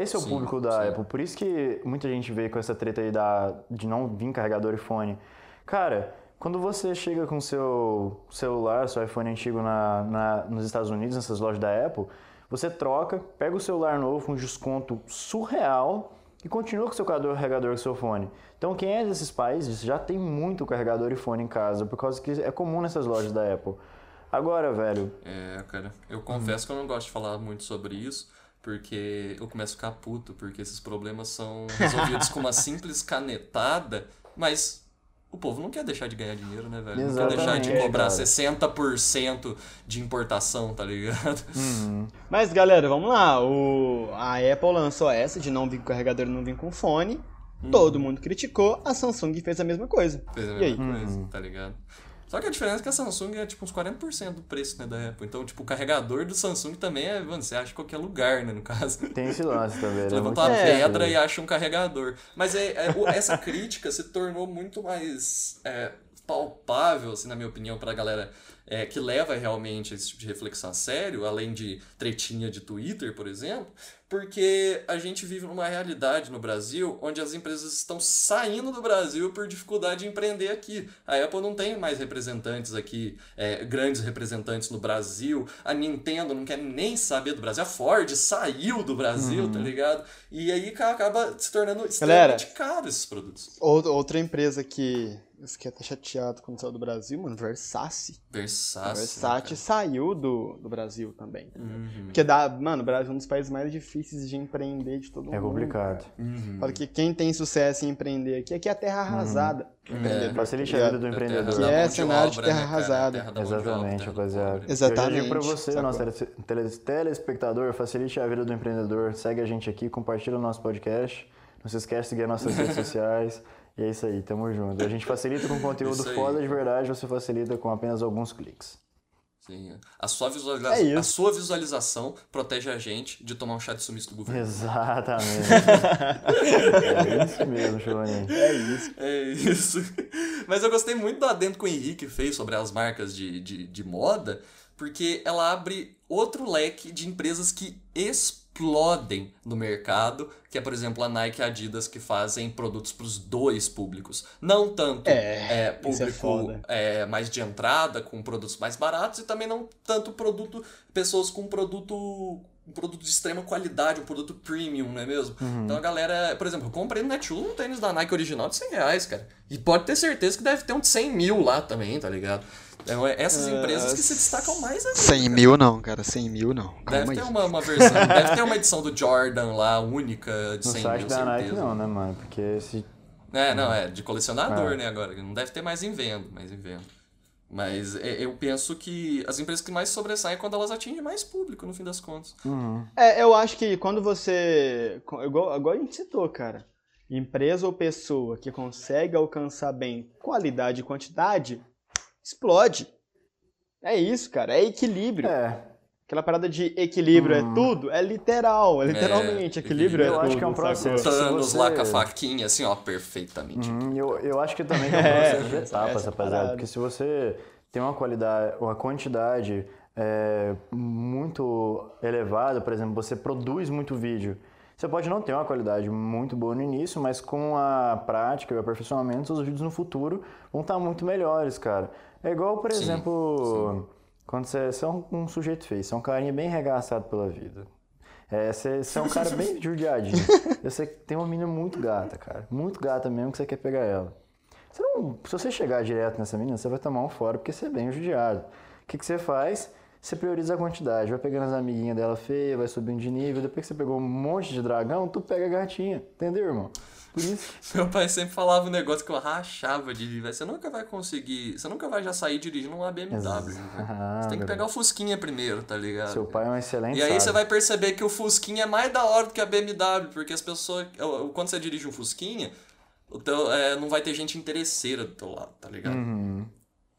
Esse é o sim, público da sim. Apple. Por isso que muita gente veio com essa treta aí da, de não vir carregador iPhone. Cara, quando você chega com seu celular, seu iPhone antigo na, na, nos Estados Unidos, nessas lojas da Apple, você troca, pega o celular novo um desconto surreal e continua com seu carregador com seu fone. Então, quem é desses países já tem muito carregador e fone em casa, por causa que é comum nessas lojas da Apple. Agora, velho, É, cara, eu confesso que eu não gosto de falar muito sobre isso, porque eu começo a ficar puto, porque esses problemas são resolvidos com uma simples canetada, mas o povo não quer deixar de ganhar dinheiro, né, velho? Não quer deixar de Exatamente, cobrar cara. 60% de importação, tá ligado? Mas galera, vamos lá. O... A Apple lançou essa de não vir com carregador e não vir com fone. Todo mundo criticou, a Samsung fez a mesma coisa. Fez a E aí? mesma coisa, tá ligado? Só que a diferença é que a Samsung é tipo uns 40% do preço né, da Apple. Então, tipo, o carregador do Samsung também é, mano, você acha em qualquer lugar, né, no caso. (laughs) tem esse lance também. Né? levanta uma É. pedra e acha um carregador. Mas é, é, essa crítica se tornou muito mais é, palpável, assim, na minha opinião, pra galera é, que leva realmente esse tipo de reflexão a sério, além de tretinha de Twitter, por exemplo, porque a gente vive numa realidade no Brasil onde as empresas estão saindo do Brasil por dificuldade de empreender aqui. A Apple não tem mais representantes aqui, é, grandes representantes no Brasil. A Nintendo não quer nem saber do Brasil. A Ford saiu do Brasil, tá ligado? E aí ca- acaba se tornando extremamente caro esses produtos. Ou- Outra empresa que eu fiquei até chateado quando saiu do Brasil, mano, Versace. Versace. né, Versace saiu do, do Brasil também. tá? Uhum. Porque dá, mano, o Brasil é um dos países mais difíceis de empreender de todo É mundo. complicado. Uhum. Fala que quem tem sucesso em empreender aqui, aqui é a terra arrasada. empreendedor, Facilite tá a ligado? vida do É empreendedor. Que é cenário de terra né, arrasada. Terra da mão de obra, Exatamente, terra rapaziada. Exatamente, Eu digo pra você, sacou? nosso tele- tele- telespectador, facilite a vida do empreendedor. Segue a gente aqui, compartilha o nosso podcast. Não se esquece de seguir as nossas redes (laughs) sociais. E é isso aí, tamo junto. A gente facilita com conteúdo aí. foda de verdade, você facilita com apenas alguns cliques. Sim. A sua, visualiza... É a sua visualização protege a gente de tomar um chá de sumiço do governo. Exatamente. (laughs) é isso mesmo, Chavaninho. É isso. É isso. Mas eu gostei muito do adendo que o Henrique fez sobre as marcas de, de, de moda, porque ela abre outro leque de empresas que explodem no mercado, que é, por exemplo, a Nike e a Adidas, que fazem produtos para os dois públicos. Não tanto É, isso é público é, mais de entrada, com produtos mais baratos, e também não tanto produto, pessoas com produto um produto de extrema qualidade, um produto premium, não é mesmo? Então a galera, por exemplo, eu comprei no Netshoes um tênis da Nike original de 100 reais, cara. E pode ter certeza que deve ter um de 100 mil lá também, tá ligado? Então é essas empresas que se destacam mais ainda. 100 mil não, cara, 100 mil não. Calma Deve aí. ter uma, uma versão, (laughs) deve ter uma edição do Jordan lá, única, de No 100 site mil, da Nike não, né, mano? Porque esse. É, não, é de colecionador, É. né, agora. Não deve ter mais em venda, mais em venda. Mas é, eu penso que as empresas que mais sobressaem é quando elas atingem mais público, no fim das contas. Uhum. É, eu acho que quando você. Igual, igual a gente citou, cara. Empresa ou pessoa que consegue alcançar bem qualidade e quantidade, explode. É isso, cara. É equilíbrio. É, Aquela parada de equilíbrio é tudo, é literal, é literalmente. equilíbrio é eu tudo. acho que é um processo. Thanos você- lá com a faquinha, assim, ó, perfeitamente. Uhum, eu, eu acho que também tem (laughs) um É, processo de etapas, essa rapaziada. Porque se você tem uma qualidade, uma quantidade é, muito elevada, por exemplo, você produz muito vídeo. Você pode não ter uma qualidade muito boa no início, mas com a prática e o aperfeiçoamento, seus vídeos no futuro vão estar muito melhores, cara. É igual, por Sim, exemplo, quando você, você é um, um sujeito feio, você é um carinha bem regaçado pela vida. É, você, você é um cara bem (laughs) judiadinho. Você tem uma menina muito gata, cara. Muito gata mesmo que você quer pegar ela. Você não- se você chegar direto nessa menina, você vai tomar um fora porque você é bem judiado. O que, que você faz? Você prioriza a quantidade. Vai pegando as amiguinhas dela feia, vai subindo de nível. Depois que você pegou um monte de dragão, tu pega a gatinha. Entendeu, irmão? Por isso. (laughs) Meu pai sempre falava um negócio que eu rachava de velho. Você nunca vai conseguir. Você nunca vai já sair dirigindo uma BMW. velho. Você tem que pegar o Fusquinha primeiro, tá ligado? Seu pai é um excelente E aí você sábio. vai perceber que o Fusquinha é mais da hora do que a BMW, porque as pessoas. Quando você dirige um Fusquinha, o teu, é, não vai ter gente interesseira do teu lado, tá ligado? Uhum.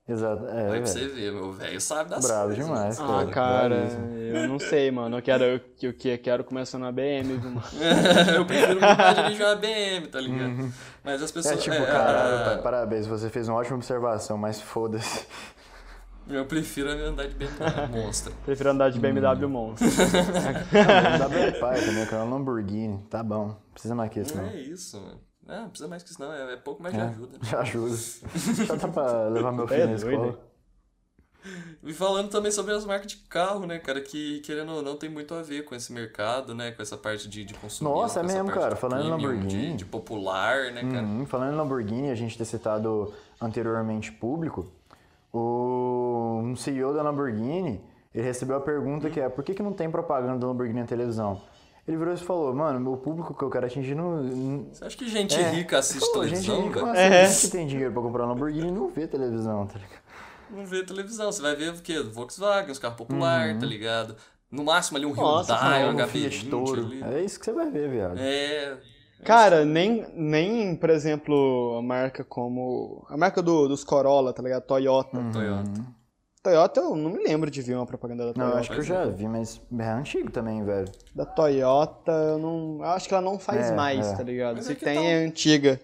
Exato. É, Aí pra velho. você ver, meu velho sabe das Bravo coisas, demais, né? Ah, cara, Bravíssimo. eu não sei, mano. Eu quero, eu, eu, que- eu quero começar na BM, viu, mano? (laughs) eu prefiro nunca dirigir uma BM, tá ligado? Mas as pessoas. É tipo, é, caralho, a- pai, parabéns, você fez uma ótima observação, mas foda-se. Eu prefiro andar de BMW (laughs) monstro. Prefiro andar de Hum. BMW Monstro. (laughs) W é pai também, que é uma Lamborghini. Tá bom, não precisa mais que isso, Não não. é isso, mano. Não, não precisa mais que isso, não. É, é pouco mais de É. ajuda. Já ajuda. (laughs) Já dá pra levar meu filho É na doido, escola. E falando também sobre as marcas de carro, né, cara, que querendo ou não tem muito a ver com esse mercado, né, com essa parte de, de consumir. Nossa, é mesmo, cara, falando em premium, Lamborghini. De, de popular, né, cara. Uhum, Falando em Lamborghini, a gente ter citado anteriormente público, o um CEO da Lamborghini, ele recebeu a pergunta que é, por que, que não tem propaganda da Lamborghini na televisão? Ele virou e falou, mano, meu público que eu quero atingir não... Você acha que gente É. rica assiste Pô, gente televisão, rica, velho? mas É. gente que tem dinheiro pra comprar uma Lamborghini não vê televisão, tá ligado? Não vê televisão. Você vai ver o quê? Volkswagen, os carros populares, tá ligado? No máximo ali um Nossa, Hyundai, um Um Fiat HB20 Toro. ali. É isso que você vai ver, viado. É... Cara, nem, nem, por exemplo, a marca como. A marca do, dos Corolla, tá ligado? Toyota. Toyota. Toyota, eu não me lembro de ver uma propaganda da Não, Toyota. eu acho que eu já vi, mas é antigo também, velho. Da Toyota, eu não. eu acho que ela não faz É, mais, é. tá ligado? Mas Se é que tem, tá um- é antiga.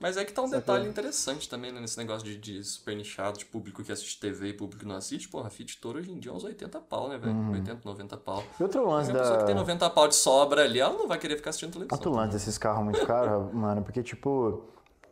Mas é que tá um detalhe interessante também, né, nesse negócio de, de super nichado, de público que assiste TV e público que não assiste. Porra, a Fiat Toro hoje em dia é uns 80 pau, né, velho? 80, 90 pau. E outro lance Uma pessoa que tem da... 90 pau de sobra ali, ela não vai querer ficar assistindo televisão. Outro lance desses carros muito caros, (laughs) mano, porque, tipo,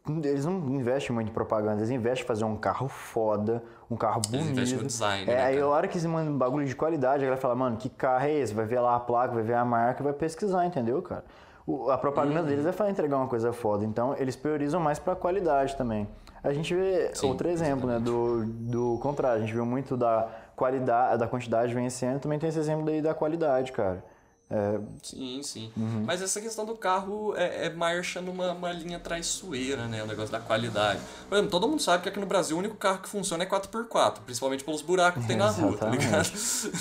eles não investem muito em propaganda, eles investem em fazer um carro foda, um carro Eles bonito. investem no design, É, né, aí a hora que você manda um bagulho de qualidade, a galera fala, mano, que carro é esse? Vai ver lá a placa, vai ver a marca, vai pesquisar, entendeu, cara? O- a propaganda Uhum. deles é pra entregar uma coisa foda, então eles priorizam mais pra qualidade também. A gente vê Sim, outro exemplo, né, do, do contrário, a gente viu muito da qualidade, da quantidade vencendo, também tem esse exemplo daí da qualidade, cara. É, Sim, sim. Uhum. Mas essa questão do carro é, é marcha numa uma linha traiçoeira, né? O negócio da qualidade. Por exemplo, todo mundo sabe que aqui no Brasil o único carro que funciona é 4x4, principalmente pelos buracos que tem na (laughs) rua, tá ligado?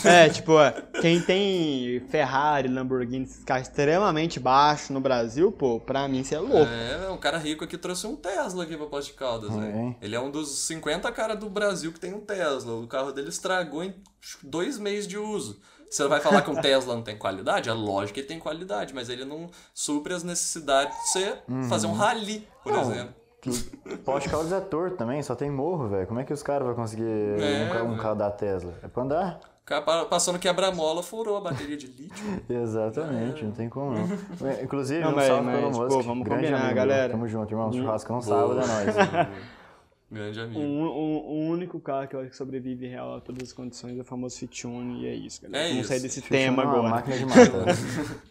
É, tipo, é, quem tem Ferrari, Lamborghini, esses carros extremamente baixos no Brasil, pô, pra mim você é louco. É, um cara rico aqui trouxe um Tesla aqui pra Poços de Caldas, É. velho. Ele é um dos 50 caras do Brasil que tem um Tesla. O carro dele estragou em dois meses de uso. Você vai falar que um Tesla não tem qualidade? É lógico que ele tem qualidade, mas ele não supre as necessidades de você fazer um rally, por Não, exemplo. De Caldas é torto também, só tem morro, velho. Como é que os caras vão conseguir É, um, um carro da Tesla? É pra andar? O cara pa- passou no quebra-mola, furou a bateria de lítio. (laughs) Exatamente, não tem como não. É, (laughs) Inclusive, Não, um mas- salve mas, pelo pô, Musk. vamos grande combinar, amigo, galera. Tamo junto, irmão. Churrasco no Boa. sábado é nóis. Grande amigo. Um, um- o único carro que eu acho que sobrevive real a todas as condições é o famoso Fitune, e é isso, galera. É Vamos isso. sair desse Fitune tema é uma agora. máquina de matar. (laughs)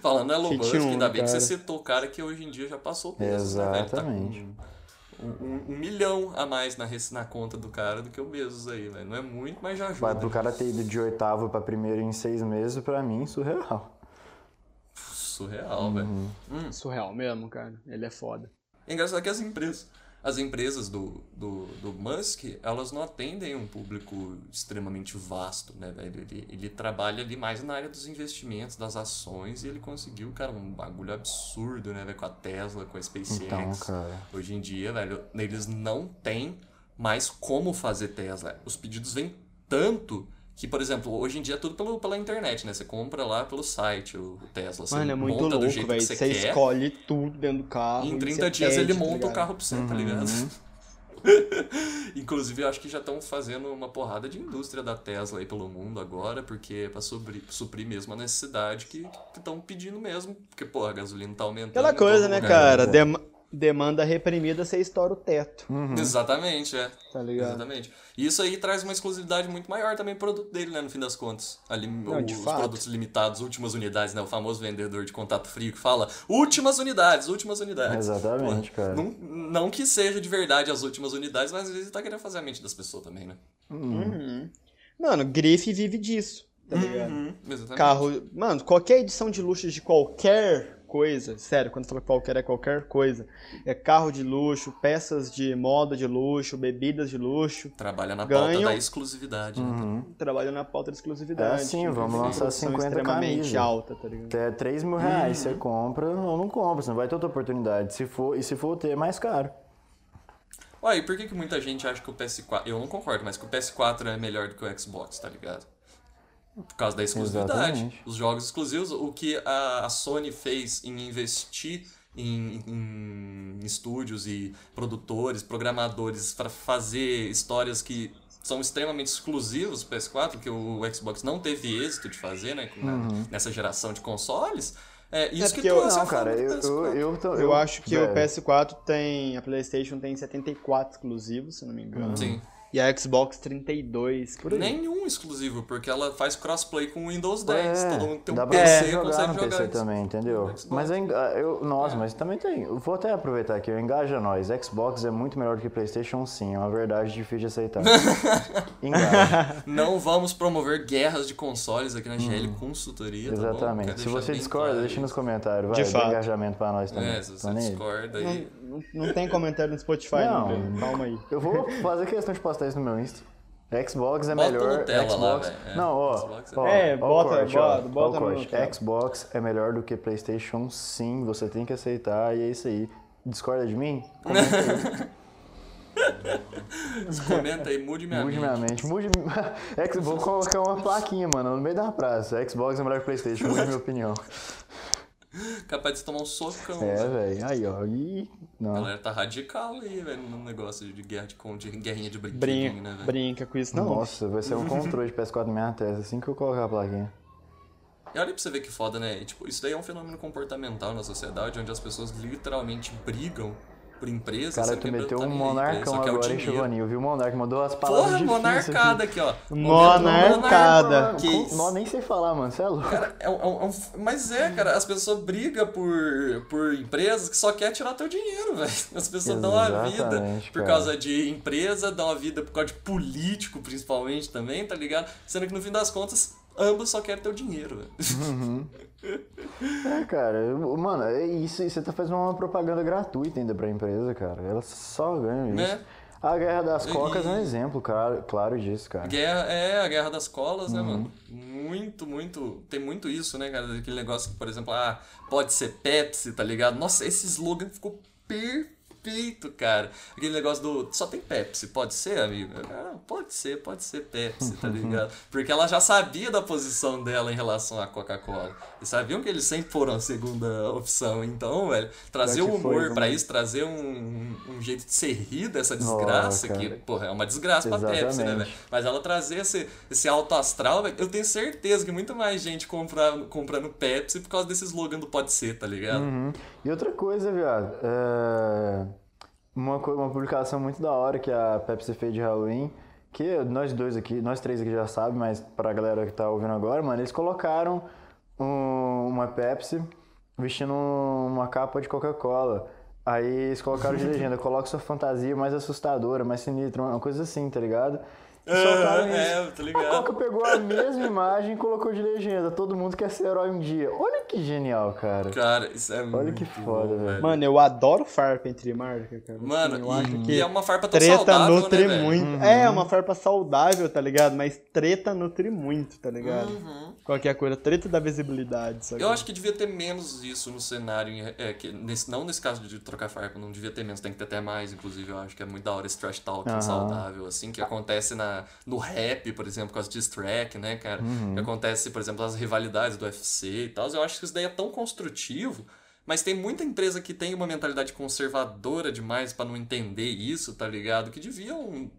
Falando no Elon Musk, 21, ainda bem que cara. você citou o cara que hoje em dia já passou o Bezos, né? Tá com Exatamente. um, um- um milhão a mais na, res- na conta do cara do que o Bezos aí, velho. Não é muito, mas já Vai ajuda. pro cara ter ido de oitavo pra primeiro em seis meses, pra mim, surreal. Surreal, velho. Surreal mesmo, cara. Ele é foda. É engraçado que as empresas, as empresas do, do, do Musk, elas não atendem um público extremamente vasto, né, velho? Ele, ele trabalha ali mais na área dos investimentos, das ações, e ele conseguiu, cara, um bagulho absurdo, né, velho? Com a Tesla, com a SpaceX. Então, cara. Hoje em dia, velho, eles não têm mais como fazer Tesla. Os pedidos vêm tanto que, por exemplo, hoje em dia é tudo pelo, pela internet, né? Você compra lá pelo site o, o Tesla. Você Mano, é muito monta do louco, jeito velho. que Você você quer. escolhe tudo dentro do carro. Em e 30 você dias pede, ele tá monta o ligado? carro pra você, tá ligado? Uhum. (laughs) Inclusive, eu acho que já estão fazendo uma porrada de indústria da Tesla aí pelo mundo agora, porque é pra suprir, suprir mesmo a necessidade que estão pedindo mesmo. Porque, pô, a gasolina tá aumentando. Aquela coisa, né, cara? Dem- demanda reprimida, você estoura o teto, Uhum. Exatamente, é. tá ligado? Exatamente. E isso aí traz uma exclusividade muito maior também pro produto dele, né? No fim das contas. Ali, o- de os fato. produtos limitados, últimas unidades, né? O famoso vendedor de contato frio que fala últimas unidades, últimas unidades. Exatamente, Pô, cara. Não, não que seja de verdade as últimas unidades, mas às vezes tá querendo fazer a mente das pessoas também, né? Uhum. Mano, grife vive disso, tá ligado? Uhum. Carro. Mano, qualquer edição de luxo de qualquer coisa, sério, quando fala qualquer é qualquer coisa. É carro de luxo, peças de moda de luxo, bebidas de luxo. Trabalha na Ganham- pauta da exclusividade, né? Uhum. Trabalha na pauta da exclusividade. É assim, vamos lançar produção 50 extremamente camisas. alta, tá ligado? Até 3 mil reais Uhum. você compra ou não compra, você não vai ter outra oportunidade. Se for, e se for ter, é mais caro. Ué, e por que, que muita gente acha que o PS4. Eu não concordo, mas que o PS4 é melhor do que o Xbox, tá ligado? Por causa da exclusividade. Exatamente. Os jogos exclusivos, o que a, a Sony fez em investir em, em estúdios e produtores, programadores para fazer histórias que são extremamente exclusivos do PS4, que o Xbox não teve êxito de fazer, né? Uhum. Nessa geração de consoles. É isso que porque eu- Não, cara, eu, eu, PS4. eu, tô- Eu acho que o velho, PS4 tem. A PlayStation tem 74 exclusivos, se não me engano. Sim. E a Xbox 32, por aí. Nenhum exclusivo, porque ela faz crossplay com o Windows 10. É, Todo mundo tem um dá pra PC você jogar consegue no jogar PC isso. também, entendeu? Mas eu, eu- nossa, É. mas também tem. Eu vou até aproveitar aqui, eu engaja nós. Xbox é muito melhor do que PlayStation, sim. É uma verdade difícil de aceitar. (laughs) engaja. Não vamos promover guerras de consoles aqui na GL Consultoria, tá bom? Hum. Exatamente. Quero Se você discorda, claro deixa isso. nos comentários. Vai, De dá fato. engajamento pra nós também. É, se você Tô discorda aí. Não, não, não tem comentário no Spotify, não, Não. Calma aí. Eu vou fazer questão de postar isso no meu Insta. Xbox é Bota melhor. Nutella lá, Xbox. velho. É, não, ó. Xbox é- ó, É, bota- corte, ó. bota- bota Ó corte. Nutella. Xbox é melhor do que PlayStation, sim. Você tem que aceitar e é isso aí. Discorda de mim? Comenta aí. (laughs) Comenta aí, mude minha Mude minha mente. mente. Mude. X- (laughs) Vou colocar uma plaquinha, mano, no meio da praça. Xbox é melhor que PlayStation. Mude minha opinião. (laughs) Capaz de tomar um socão. É, velho. velho. Aí, ó. Ih, A não. galera tá radical aí, velho, no negócio de guerra de, de guerrinha de brinquedinho, Brinca, né, velho? brinca com isso, não. Nossa, vai ser um controle de PS4 na minha testa assim que eu colocar a plaquinha. E olha pra você ver que foda, né? E, tipo, isso daí é um fenômeno comportamental na sociedade, onde as pessoas literalmente brigam por empresa. Cara, tu empresa meteu tá um monarcão o agora, hein. Chivonil, viu? O monarca mandou as palavras Porra, monarcada aqui. aqui, ó. Monarcada. Que? Nó, nem sei falar, mano. Você é louco. Cara, é um- é um- é um- mas é, cara, as pessoas brigam por, por empresas que só quer tirar teu dinheiro, (laughs) velho. As pessoas dão a vida por cara. causa de empresa, dão a vida por causa de político, principalmente, também, tá ligado? Sendo que no fim das contas, ambos só querem teu dinheiro, velho. (laughs) É, cara, mano, é isso. Você tá fazendo uma propaganda gratuita ainda pra empresa, cara. Elas só ganham isso. Né? A Guerra das Cocas é um E- exemplo, claro, claro disso, cara. Guerra, é, a guerra das colas, né, Uhum. mano? Muito, muito. Tem muito isso, né, cara? Aquele negócio que, por exemplo, ah, pode ser Pepsi, tá ligado? Nossa, esse slogan ficou perfeito, cara. Aquele negócio do. Só tem Pepsi, pode ser, amigo? Ah, pode ser, pode ser Pepsi, tá (laughs) ligado? Porque ela já sabia da posição dela em relação à Coca-Cola. E sabiam que eles sempre foram a segunda opção. Então, velho, trazer o humor pra vamos- isso, trazer um, um jeito de ser rir dessa desgraça, cara. que, porra, é uma desgraça pra Pepsi, né, Exatamente. velho? Mas ela trazer esse, esse alto astral, velho, eu tenho certeza que muito mais gente compra, comprando Pepsi por causa desse slogan do pode ser, tá ligado? Uhum. E outra coisa, viado, é... uma, uma publicação muito da hora que a Pepsi fez de Halloween, que nós dois aqui, nós três aqui já sabem, mas pra galera que tá ouvindo agora, mano, eles colocaram um- uma Pepsi vestindo uma capa de Coca-Cola. Aí eles colocaram de (laughs) legenda, coloca sua fantasia mais assustadora, mais sinistra, uma coisa assim, tá ligado? E soltaram isso. é, tá A ligado? Coca pegou a (laughs) mesma imagem e colocou de legenda. Todo mundo quer ser herói um dia. Olha que genial, cara. Cara, isso é muito Olha que foda, bom, velho. Mano, eu adoro farpa entre marca, cara. Mano, eu acho e que é uma farpa tão treta saudável, nutre né, muito. É, uma farpa saudável, tá ligado? Mas treta nutre muito, tá ligado? Qualquer coisa, treta da visibilidade, sabe? Uhum. Eu acho que devia ter menos isso no cenário, é, que nesse, não nesse caso de trocar farpa, não devia ter menos, tem que ter até mais, inclusive, eu acho que é muito da hora esse trash talk Aham. saudável, assim, que acontece na, no rap, por exemplo, com as diss track, né, cara, que acontece, por exemplo, as rivalidades do UFC e tal, eu acho que isso daí é tão construtivo, mas tem muita empresa que tem uma mentalidade conservadora demais pra não entender isso, tá ligado, que deviam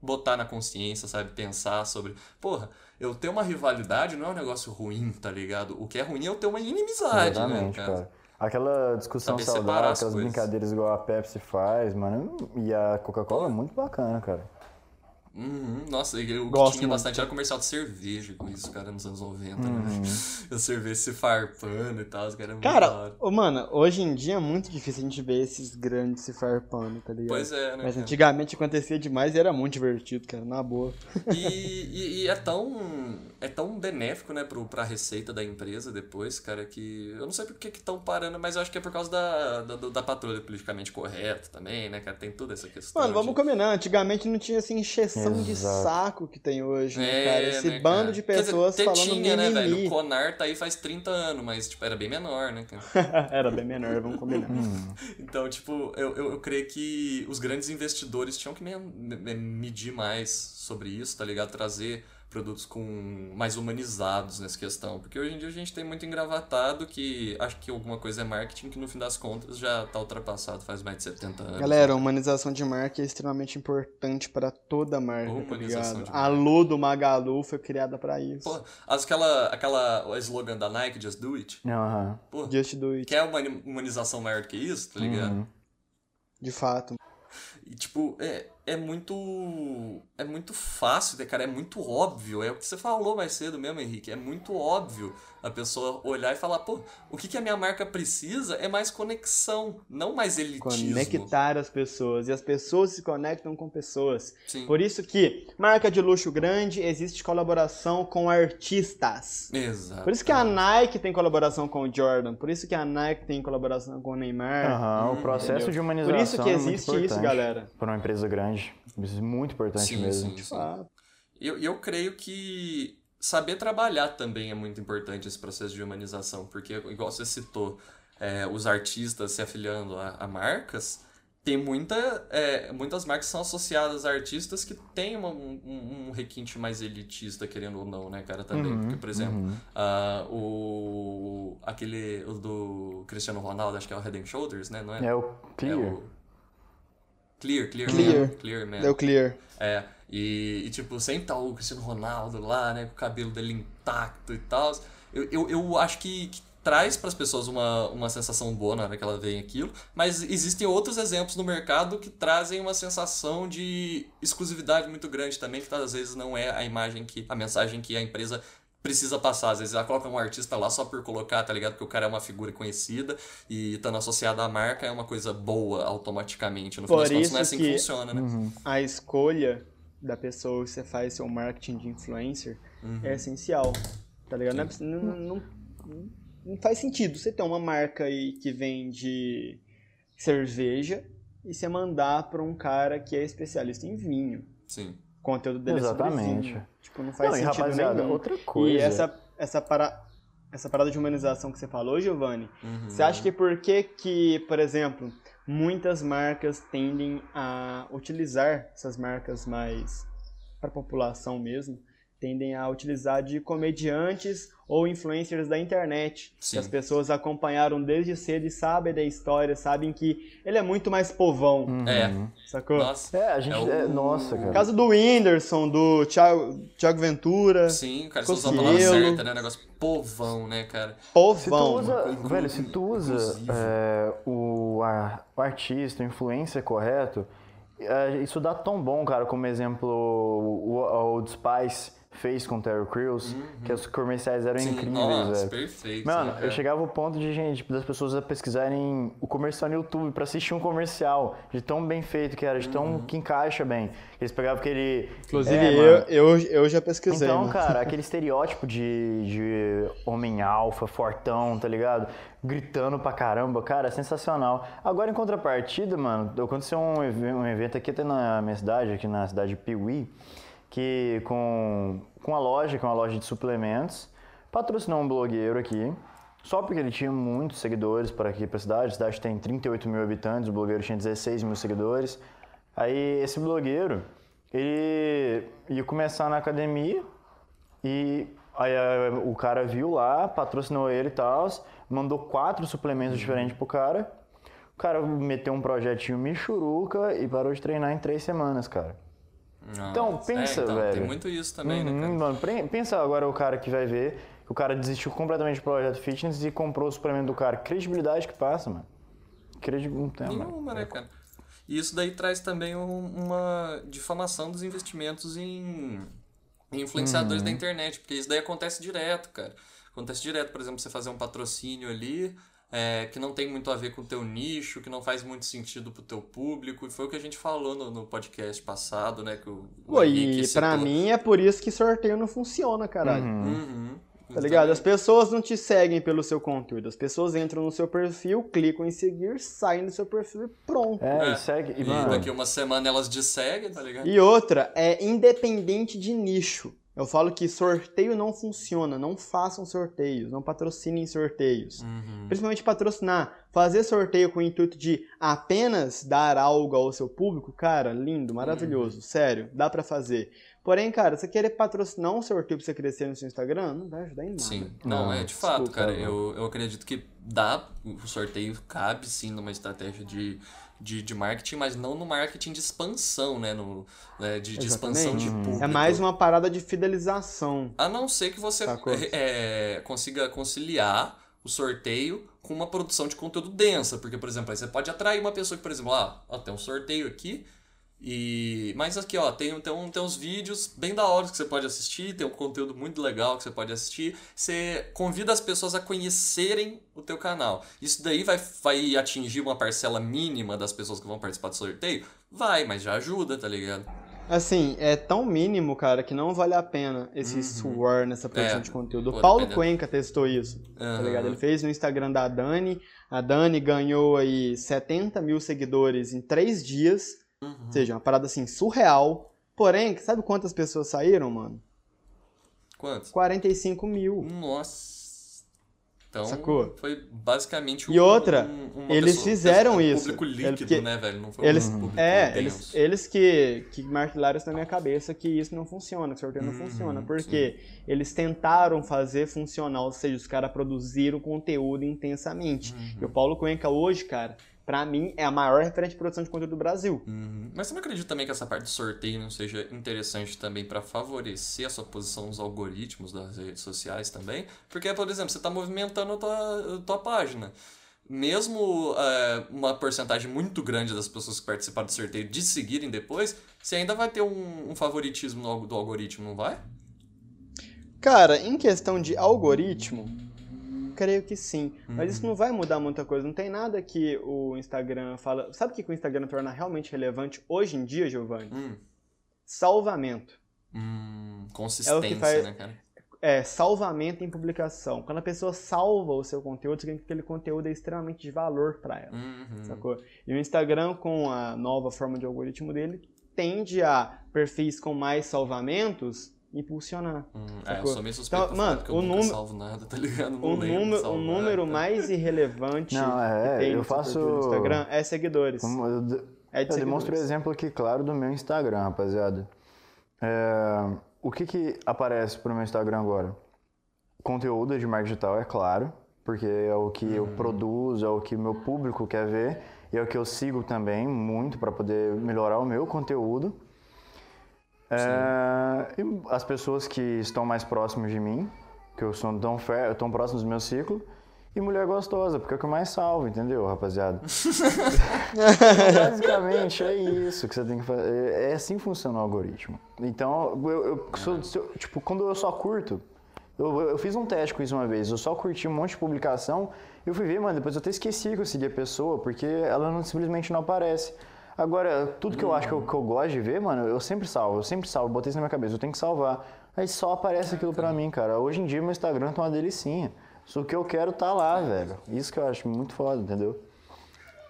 botar na consciência, sabe? Pensar sobre, porra, eu ter uma rivalidade não é um negócio ruim, tá ligado? O que é ruim é eu ter uma inimizade, né, Exatamente, cara? cara. Aquela discussão Saber saudável, as aquelas coisas. brincadeiras igual a Pepsi faz, mano. E a Coca-Cola é muito bacana, cara. Uhum, nossa, e que Gosto tinha muito. bastante era comercial de cerveja com isso, cara, nos anos 90, Uhum. (laughs) né? A cerveja se farpando e tal, os caras Cara, ô, mano, hoje em dia é muito difícil a gente ver esses grandes se farpando, tá ligado? Pois é, né? Mas cara? antigamente acontecia demais e era muito divertido, cara, na boa. E, e- e é tão é tão benéfico, né, pro, pra receita da empresa depois, cara, que eu não sei por que estão parando, mas eu acho que é por causa da, da, da patrulha politicamente correta também, né, cara, tem toda essa questão. Mano, vamos de- combinar, antigamente não tinha essa encheção de Exato. saco que tem hoje, né, É, cara? Esse né, bando cara? de dizer, pessoas até falando tinha, né, velho? O Conar tá aí faz 30 anos, mas, tipo, era bem menor, né, cara? (laughs) era bem menor, vamos combinar. (laughs) Então, tipo, eu, eu, eu creio que os grandes investidores tinham que me- me- medir mais sobre isso, tá ligado? Trazer produtos com mais humanizados nessa questão. Porque hoje em dia a gente tem muito engravatado que acho que alguma coisa é marketing que no fim das contas já tá ultrapassado faz mais de 70 anos. Galera, a humanização de marca é extremamente importante para toda marca, tá Humanização ligado? de A. Lu do Magalu foi criada pra isso. Pô, aquela, aquela o slogan da Nike, Just Do It, Aham. pô, Just do it, quer uma humanização maior do que isso, tá ligado? Uhum. de fato. E, tipo, é, é muito. É muito fácil, né, cara? É muito óbvio. É o que você falou mais cedo mesmo, Henrique. É muito óbvio a pessoa olhar e falar, pô, o que, que a minha marca precisa é mais conexão, não mais elitismo. Conectar as pessoas. E as pessoas se conectam com pessoas. Sim. Por isso que marca de luxo grande existe colaboração com artistas. Exato. Por isso que a Nike tem colaboração com o Jordan. Por isso que a Nike tem colaboração com o Neymar. Aham, o processo entendeu? de humanização Por isso que é muito existe isso, importante galera. Para uma empresa grande. Isso é muito importante Sim, mesmo. sim, sim. Ah, E eu, eu creio que saber trabalhar também é muito importante esse processo de humanização, porque, igual você citou, é, os artistas se afiliando a, a marcas, tem muita, é, muitas marcas são associadas a artistas que têm uma- um, um- requinte mais elitista, querendo ou não, né, cara, também. Uhum, Porque, por exemplo, uhum. ah, o, aquele o do Cristiano Ronaldo, acho que é o Head and Shoulders, né, não é? É o Clear. É o... Clear, Clear, Clear. Man, Clear Man. deu clear. É, e, e, tipo, sem estar o Cristiano Ronaldo lá, né, com o cabelo dele intacto e tal, eu, eu, eu acho que, que traz para as pessoas uma, uma sensação boa na hora que ela vê aquilo, mas existem outros exemplos no mercado que trazem uma sensação de exclusividade muito grande também, que às vezes não é a imagem que, a mensagem que a empresa precisa passar. Às vezes ela coloca um artista lá só por colocar, tá ligado? Porque o cara é uma figura conhecida e estando associado à marca é uma coisa boa automaticamente. No Por final das contas, não é isso assim que- que funciona, né? Uhum. A escolha da pessoa que você faz seu marketing de influencer é essencial. Tá ligado? Não, é não, não- não- não faz sentido você ter uma marca aí que vende cerveja e você mandar pra um cara que é especialista em vinho. Sim. O conteúdo dele é Exatamente. vinho. Tipo, não faz Não, e sentido rapaziada, nenhum. outra coisa. E essa, essa, para, essa parada de humanização que você falou, Giovanni, Uhum. você acha que por que que, por exemplo, muitas marcas tendem a utilizar essas marcas mais para a população mesmo, tendem a utilizar de comediantes ou influencers da internet, Sim. que as pessoas acompanharam desde cedo e sabem da história, sabem que ele é muito mais povão, Uhum. É. sacou? Nossa. É, a gente. É o- é, nossa, O cara. caso do Whindersson, do Thiago, Thiago Ventura, Sim, cara, você usa a palavra certa, né? Negócio povão, né, cara? Se tu povão. usa, Inclu- velho, se tu usa é, o, a- o artista, o influencer correto, é, isso dá tão bom, cara, como exemplo o, o Old Spice fez com o Terry Crews, que os comerciais eram Uhum. Sim, incríveis, nossa, velho. perfeito. Mano, né, eu chegava ao ponto de, gente, das pessoas pesquisarem o comercial no YouTube pra assistir um comercial, de tão bem feito que era, de tão Uhum. que encaixa bem. Eles pegavam aquele. Inclusive, É, eu, eu, eu já pesquisei. Então, mano. cara, (laughs) aquele estereótipo de, de homem alfa, fortão, tá ligado? Gritando pra caramba, cara, é sensacional. Agora, em contrapartida, mano, aconteceu um, um evento aqui até na minha cidade, aqui na cidade de Piuí, que com, com a loja, que é uma loja de suplementos, patrocinou um blogueiro aqui, só porque ele tinha muitos seguidores para aqui pra cidade. A cidade tem 38 mil habitantes, o blogueiro tinha 16 mil seguidores. Aí, esse blogueiro, ele ia começar na academia, e aí o cara viu lá, patrocinou ele e tal, mandou quatro suplementos diferentes pro cara. O cara meteu um projetinho michuruca e parou de treinar em três semanas, cara. Então, Nossa, pensa, é, então, velho. Tem muito isso também, Uhum, né, mano, pensa agora o cara que vai ver que o cara desistiu completamente do projeto fitness e comprou o suplemento do cara. Credibilidade que passa, mano. Credibilidade. Não tem, mano. Nenhuma, né, cara? E isso daí traz também um- uma difamação dos investimentos em, em influenciadores Uhum. da internet, porque isso daí acontece direto, cara. Acontece direto, por exemplo, você fazer um patrocínio ali é, que não tem muito a ver com o teu nicho, que não faz muito sentido pro teu público, e foi o que a gente falou no, no podcast passado, né? Que o, o Pô, e citou. pra mim é por isso que sorteio não funciona, caralho. Uhum, Tá ligado? As pessoas não te seguem pelo seu conteúdo. As pessoas entram no seu perfil, clicam em seguir, saem do seu perfil e pronto. É, É. e segue. E, E daqui uma semana elas desseguem, tá ligado? E outra, é independente de nicho. Eu falo que sorteio não funciona. Não façam sorteios, não patrocinem sorteios. Uhum. Principalmente patrocinar. Fazer sorteio com o intuito de apenas dar algo ao seu público, cara, lindo, maravilhoso, sério, dá pra fazer. Porém, cara, você querer patrocinar um sorteio pra você crescer no seu Instagram, não vai ajudar em nada. Sim, não, Não, é de fato, desculpa, cara. Eu, eu acredito que dá, o sorteio cabe sim numa estratégia de, de, de marketing, mas não no marketing de expansão, né? No, né, de, de expansão de Exatamente. público. É mais uma parada de fidelização. A não ser que você Sacou? é, consiga conciliar o sorteio com uma produção de conteúdo densa. Porque, por exemplo, aí você pode atrair uma pessoa que, por exemplo, ah, ó, tem um sorteio aqui. E mas aqui ó, tem, tem, tem uns vídeos bem da hora que você pode assistir, tem um conteúdo muito legal que você pode assistir. Você convida as pessoas a conhecerem o teu canal. Isso daí vai, vai atingir uma parcela mínima das pessoas que vão participar do sorteio? Vai, mas já ajuda, tá ligado? Assim, é tão mínimo, cara, que não vale a pena esse Uhum. suor nessa produção É, de conteúdo. O Paulo dependendo. Cuenca testou isso, tá Aham. ligado? Ele fez no Instagram da Dani. A Dani ganhou aí 70 mil seguidores em três dias. Uhum. Ou seja, uma parada assim, surreal. Porém, sabe quantas pessoas saíram, mano? Quantos? 45 mil. Nossa. Então, Sacou? foi basicamente um, E outra, um- eles pessoa- fizeram um isso. público É líquido, porque né, velho? Não foi Eles, um público é, eles, eles que, que martelaram isso na minha cabeça que isso não funciona, que sorteio não Uhum, funciona. Porque eles tentaram fazer funcionar, ou seja, os caras produziram conteúdo intensamente. Uhum. E o Paulo Cuenca hoje, cara, pra mim é a maior referente de produção de conteúdo do Brasil. Uhum. Mas você não acredita também que essa parte do sorteio não seja interessante também para favorecer a sua posição nos algoritmos das redes sociais também? Porque, por exemplo, você está movimentando a tua, a tua página. Mesmo é, uma porcentagem muito grande das pessoas que participaram do sorteio de seguirem depois, você ainda vai ter um, um favoritismo no- do algoritmo, não vai? Cara, em questão de algoritmo, creio que sim. Mas Uhum. isso não vai mudar muita coisa. Não tem nada que o Instagram fala. Sabe o que que o Instagram torna realmente relevante hoje em dia, Giovanni? Hum, Salvamento. hum, consistência, faz- né, cara? É, salvamento em publicação. Quando a pessoa salva o seu conteúdo, significa que aquele conteúdo é extremamente de valor para ela. Uhum. Sacou? E o Instagram, com a nova forma de algoritmo dele, tende a perfis com mais salvamentos impulsionar. Hum, é, eu sou meio suspeito Então, mano, porque eu o nunca número- salvo nada, tá ligado? Não O, número, o número tá? mais irrelevante Não, é, que tem eu no faço- Instagram é seguidores. Como eu, de- É de eu demonstro o seguidores. exemplo aqui, claro, do meu Instagram, rapaziada. É, o que que aparece pro meu Instagram agora? Conteúdo de marketing digital, é claro, porque é o que eu produzo, é o que meu público quer ver, e é o que eu sigo também muito para poder melhorar o meu conteúdo. É, as pessoas que estão mais próximas de mim, que eu sou tão, tão próximos do meu ciclo, e mulher gostosa, porque é o que eu mais salvo, entendeu, rapaziada? (laughs) Basicamente é isso que você tem que fazer. É assim que funciona o algoritmo. Então, eu, eu sou- tipo, quando eu só curto, eu, eu fiz um teste com isso uma vez, eu só curti um monte de publicação, eu fui ver, mano, depois eu até esqueci que eu segui a pessoa, porque ela não, simplesmente não aparece. Agora, tudo que eu acho que eu, que eu gosto de ver, mano, eu sempre salvo, eu sempre salvo, botei isso na minha cabeça, eu tenho que salvar. Aí só aparece aquilo pra mim, cara. Hoje em dia meu Instagram tá uma delicinha. Só que eu quero tá lá, velho. Isso que eu acho muito foda, entendeu?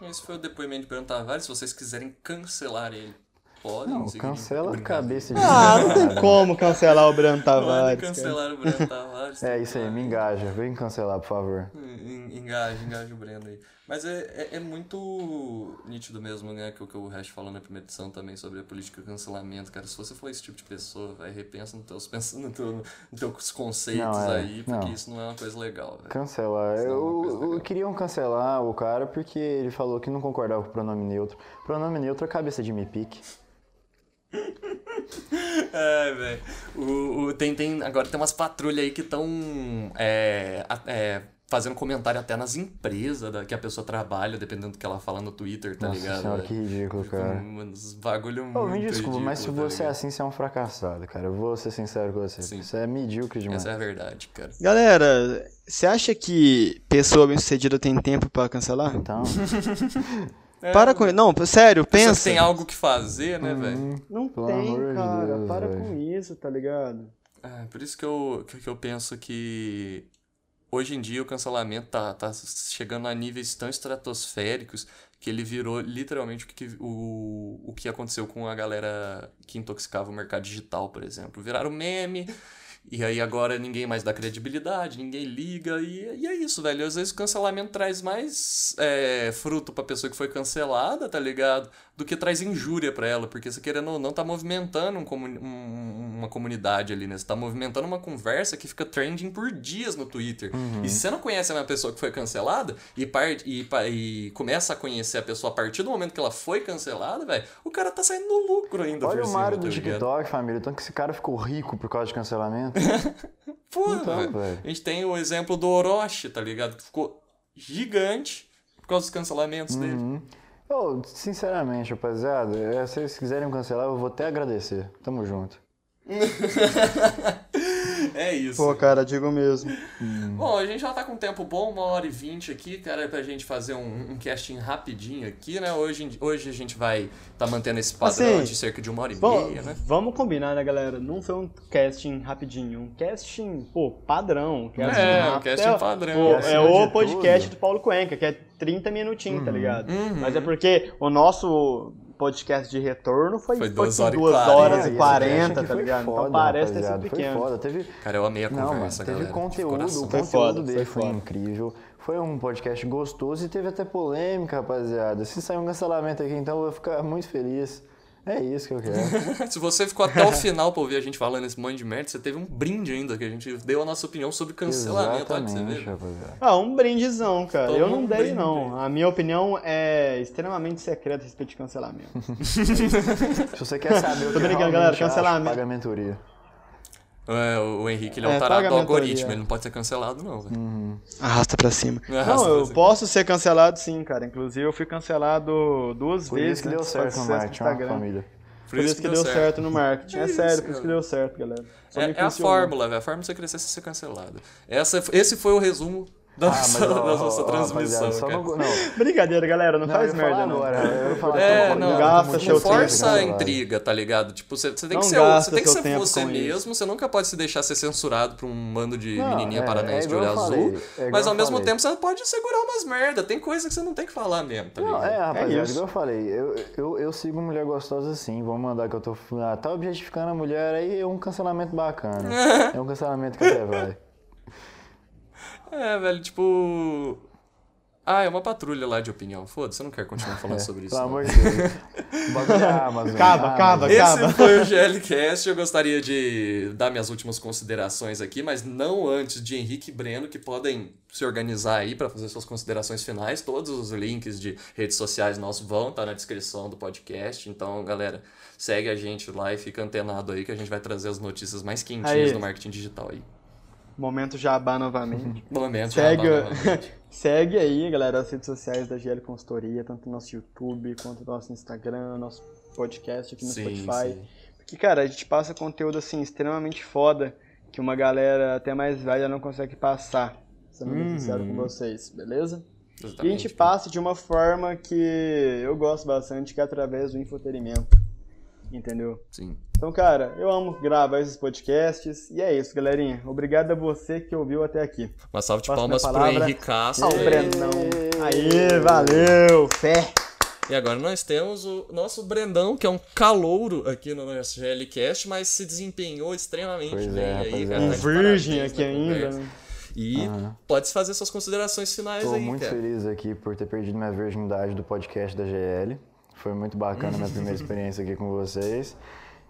Esse foi o depoimento de Bruno Tavares. Se vocês quiserem cancelar ele, podem. Não, cancela a cabeça de Ah, não cara. tem (laughs) como cancelar o Podem Tavares. cara. cancelar o Bruno Tavares. É isso aí, me engaja. Vem cancelar, por favor. En- Engaja, engaja o Breno aí. Mas é, é, é muito nítido mesmo, né? Que o que o Hash falou na primeira edição também sobre a política de cancelamento, cara. Se você for esse tipo de pessoa, vai, repensa nos teus, (laughs) pensa no teu, teus conceitos Não, é, aí, porque não. isso não é uma coisa legal. Isso não é Eu, eu queriam cancelar o cara porque ele falou que não concordava com o pronome neutro. Pronome neutro é cabeça de me pique. É, velho. O, o- tem, tem, agora tem umas patrulhas aí que estão é, a- é, fazendo comentário até nas empresas da, que a pessoa trabalha, dependendo do que ela fala no Twitter, tá Nossa ligado? senhora, que ridículo, cara. Uns bagulho muito me desculpa, mas se tá você é ligado? assim, você é um fracassado, cara. Eu vou ser sincero com você. Sim. Você é medíocre demais. Essa é a verdade, cara. Galera, você acha que pessoa bem-sucedida tem tempo pra cancelar? Então, (laughs) Para com isso. Não, sério, pensa. tem algo que fazer, né, velho? Não Pelo tem, cara. Deus, Para velho. com isso, tá ligado? É, por isso que eu, que, que eu penso que hoje em dia o cancelamento tá, tá chegando a níveis tão estratosféricos que ele virou literalmente o que, o, o que aconteceu com a galera que intoxicava o mercado digital, por exemplo. Viraram meme. E aí agora ninguém mais dá credibilidade, ninguém liga, e, e é isso, velho. Às vezes o cancelamento traz mais é, fruto pra pessoa que foi cancelada, tá ligado? Do que traz injúria pra ela, porque você querendo ou não tá movimentando um comuni- um- uma comunidade ali, né? Você tá movimentando uma conversa que fica trending por dias no Twitter. E se você não conhece uma pessoa que foi cancelada e, e, e começa a conhecer a pessoa a partir do momento que ela foi cancelada, velho, o cara tá saindo no lucro ainda olha o Mário tá do ligado? TikTok, família. Tanto que esse cara ficou rico por causa de cancelamento. Pô, Então, velho, velho. a gente tem o exemplo do Orochi, tá ligado? Que ficou gigante por causa dos cancelamentos dele. Uhum. Eu, sinceramente, rapaziada, é, se vocês quiserem cancelar, eu vou até agradecer. Tamo junto. (laughs) É isso. Pô, cara, digo mesmo. Bom, a gente já tá com um tempo bom, uma hora e vinte aqui, cara, pra gente fazer um, um casting rapidinho aqui, né? Hoje, hoje a gente vai tá mantendo esse padrão Assim, de cerca de uma hora e Bom, meia, né? vamos combinar, né, galera? Não foi um casting rapidinho, um casting, pô, padrão. Um casting É, um casting É, padrão. pô, é acima o de podcast tudo- do Paulo Cuenca, que é 30 minutinhos, tá ligado? Uhum. Mas é porque o nosso podcast de retorno foi, Foi foi duas horas e 2 quarenta. horas e esse 40, cast aqui tá ligado? foda, então parece ter sido pequeno. Foi foda, teve... Cara, eu amei a Não, conversa, teve galera. conteúdo, o Foi conteúdo foda, dele foi foi, incrível. Foi um podcast gostoso e teve até polêmica, rapaziada. Se sair um cancelamento aqui, então eu vou ficar muito feliz. É isso que eu quero. (laughs) Se você ficou até o final pra ouvir a gente falando esse monte de merda, você teve um brinde ainda, que a gente deu a nossa opinião sobre cancelamento. Olha você ver. Ah, um brindezão, cara. Toma eu não um dei, brinde. não. A minha opinião é extremamente secreta a respeito de cancelamento. (laughs) Se você quer saber o que Tô brincando, galera, cancelamento. paga mentoria. É, o Henrique ele é um É, tarado do algoritmo, ele não pode ser cancelado, não, velho. Arrasta pra cima. Não, eu posso ser cancelado sim, cara. Inclusive, eu fui cancelado duas Por vezes. isso que né, deu certo no marketing, ó, família. Por isso que deu certo no marketing. É É isso, sério, por isso que deu certo, galera. Só me É, é a fórmula, velho. A fórmula de você crescer é ser cancelado. Essa, esse foi o resumo da Ah, nossa, mas, ó, da ó, nossa ó, transmissão, rapaziada, só cara. não, não, Brincadeira, galera. Não, Não, faz eu ia falar merda, não. agora, É, não, vou- gasta vou- tempo, força a intriga, tá ligado? Tipo, você, você tem Não que ser, você tem que ser você mesmo, você nunca pode se deixar ser censurado por um bando de Não, menininha é, paranaense é de olho azul. é mas ao mesmo tempo você pode segurar umas merda. Tem coisa que você não tem que falar mesmo, tá ligado? Não, é, rapaziada, isso. igual eu falei, eu, eu, eu sigo mulher gostosa assim, vamos mandar que eu tô. Ah, tá objetificando a mulher aí é um cancelamento bacana. (laughs) é um cancelamento que até vai. É, velho, tipo. Ah, é uma patrulha lá de opinião. Foda-se, eu não quero continuar falando É, sobre isso. Pelo amor de Deus. (laughs) Bagulho é Amazon. Acaba, Amazon. acaba, Esse acaba. foi o GLCast. Eu gostaria de dar minhas últimas considerações aqui, mas não antes de Henrique e Breno, que podem se organizar aí para fazer suas considerações finais. Todos os links de redes sociais nossos vão estar na descrição do podcast. Então, galera, segue a gente lá e fica antenado aí que a gente vai trazer as notícias mais quentinhas Aí. do marketing digital aí. Momento jabá novamente. (laughs) Momento Segue, jabá novamente. (laughs) segue aí, galera, as redes sociais da GL Consultoria, tanto no nosso YouTube, quanto no nosso Instagram, nosso podcast aqui no Sim, Spotify. sim. Porque, cara, a gente passa conteúdo, assim, extremamente foda, que uma galera até mais velha não consegue passar, sendo bem sincero com vocês, beleza? E a gente Exatamente. passa de uma forma que eu gosto bastante, que é através do infotenimento, entendeu? Sim. Então, cara, eu amo gravar esses podcasts, e é isso, galerinha. Obrigado a você que ouviu até aqui. Uma salva de Passo palmas pro Henrique Castro. Ao aí. Brenão. Aê, valeu, fé! E agora nós temos o nosso Brendão, que é um calouro aqui no nosso GLCast, mas se desempenhou extremamente Pois bem é, aí. cara, Um tá de virgem aqui ainda, né? E pode fazer suas considerações finais Tô aí, muito cara. feliz aqui por ter perdido minha virgindade do podcast da GL. Foi muito bacana a minha primeira (laughs) experiência aqui com vocês.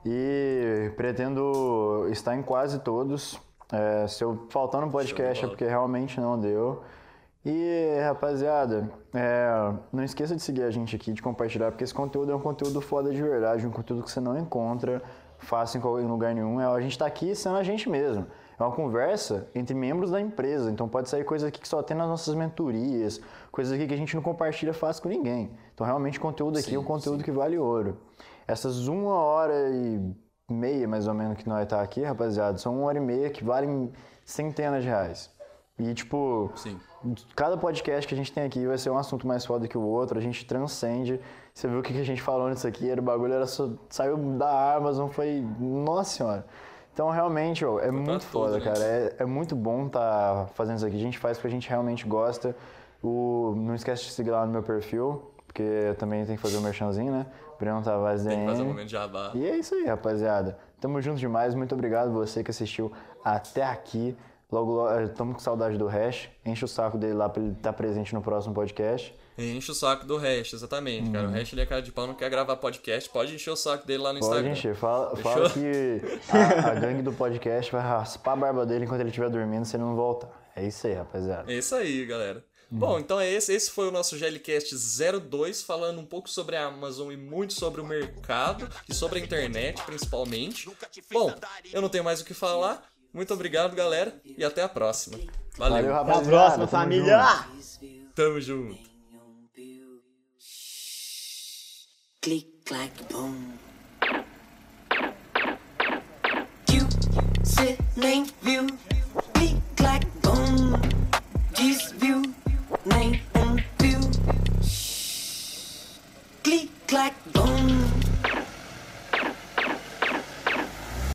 E pretendo estar em quase todos. É, se eu faltar no podcast é porque realmente não deu. E, rapaziada, é, não esqueça de seguir a gente aqui, de compartilhar, porque esse conteúdo é um conteúdo foda de verdade, um conteúdo que você não encontra fácil em qual- em lugar nenhum. É, a gente tá aqui sendo a gente mesmo. É uma conversa entre membros da empresa, então pode sair coisa aqui que só tem nas nossas mentorias, coisas aqui que a gente não compartilha fácil com ninguém. Então, realmente, o conteúdo aqui é um Sim, conteúdo que vale ouro. Essas uma hora e meia, mais ou menos, que nós tá aqui, rapaziada, são uma hora e meia que valem centenas de reais. E, tipo, Sim. cada podcast que a gente tem aqui vai ser um assunto mais foda que o outro, a gente transcende. Você viu o que a gente falou nisso aqui? Era o bagulho, era só, saiu da Amazon, foi. Nossa senhora. Então, realmente, ó, é muito tudo, foda, né? cara. É, é muito bom tá fazendo isso aqui. A gente faz porque a gente realmente gosta. O, não esquece de seguir lá no meu perfil, porque também tenho que fazer o merchanzinho, né? Breno Tavares Tem que fazer um momento de jabá. E é isso aí, rapaziada. Tamo junto demais. Muito obrigado você que assistiu até aqui. Logo, logo, estamos com saudade do Hash. Enche o saco dele lá pra ele estar presente no próximo podcast. Enche o saco do Hash, exatamente, cara. O Hash ele é cara de pau, não quer gravar podcast. Pode encher o saco dele lá no Uhum. Pode Instagram. encher. Fala, fala que (laughs) a, a gangue do podcast vai raspar a barba dele enquanto ele estiver dormindo se ele não voltar. É isso aí, rapaziada. É isso aí, galera. Bom, uhum. então é esse, esse foi o nosso GLCast 02, falando um pouco sobre a Amazon e muito sobre o mercado e sobre a internet, principalmente. Bom, eu não tenho mais o que falar. Muito obrigado, galera, e até a próxima. Valeu. Valeu até a próxima, família! Tamo junto. Click, clack, boom. Click, clack, boom. nine and two. Shh. Click, clack, boom.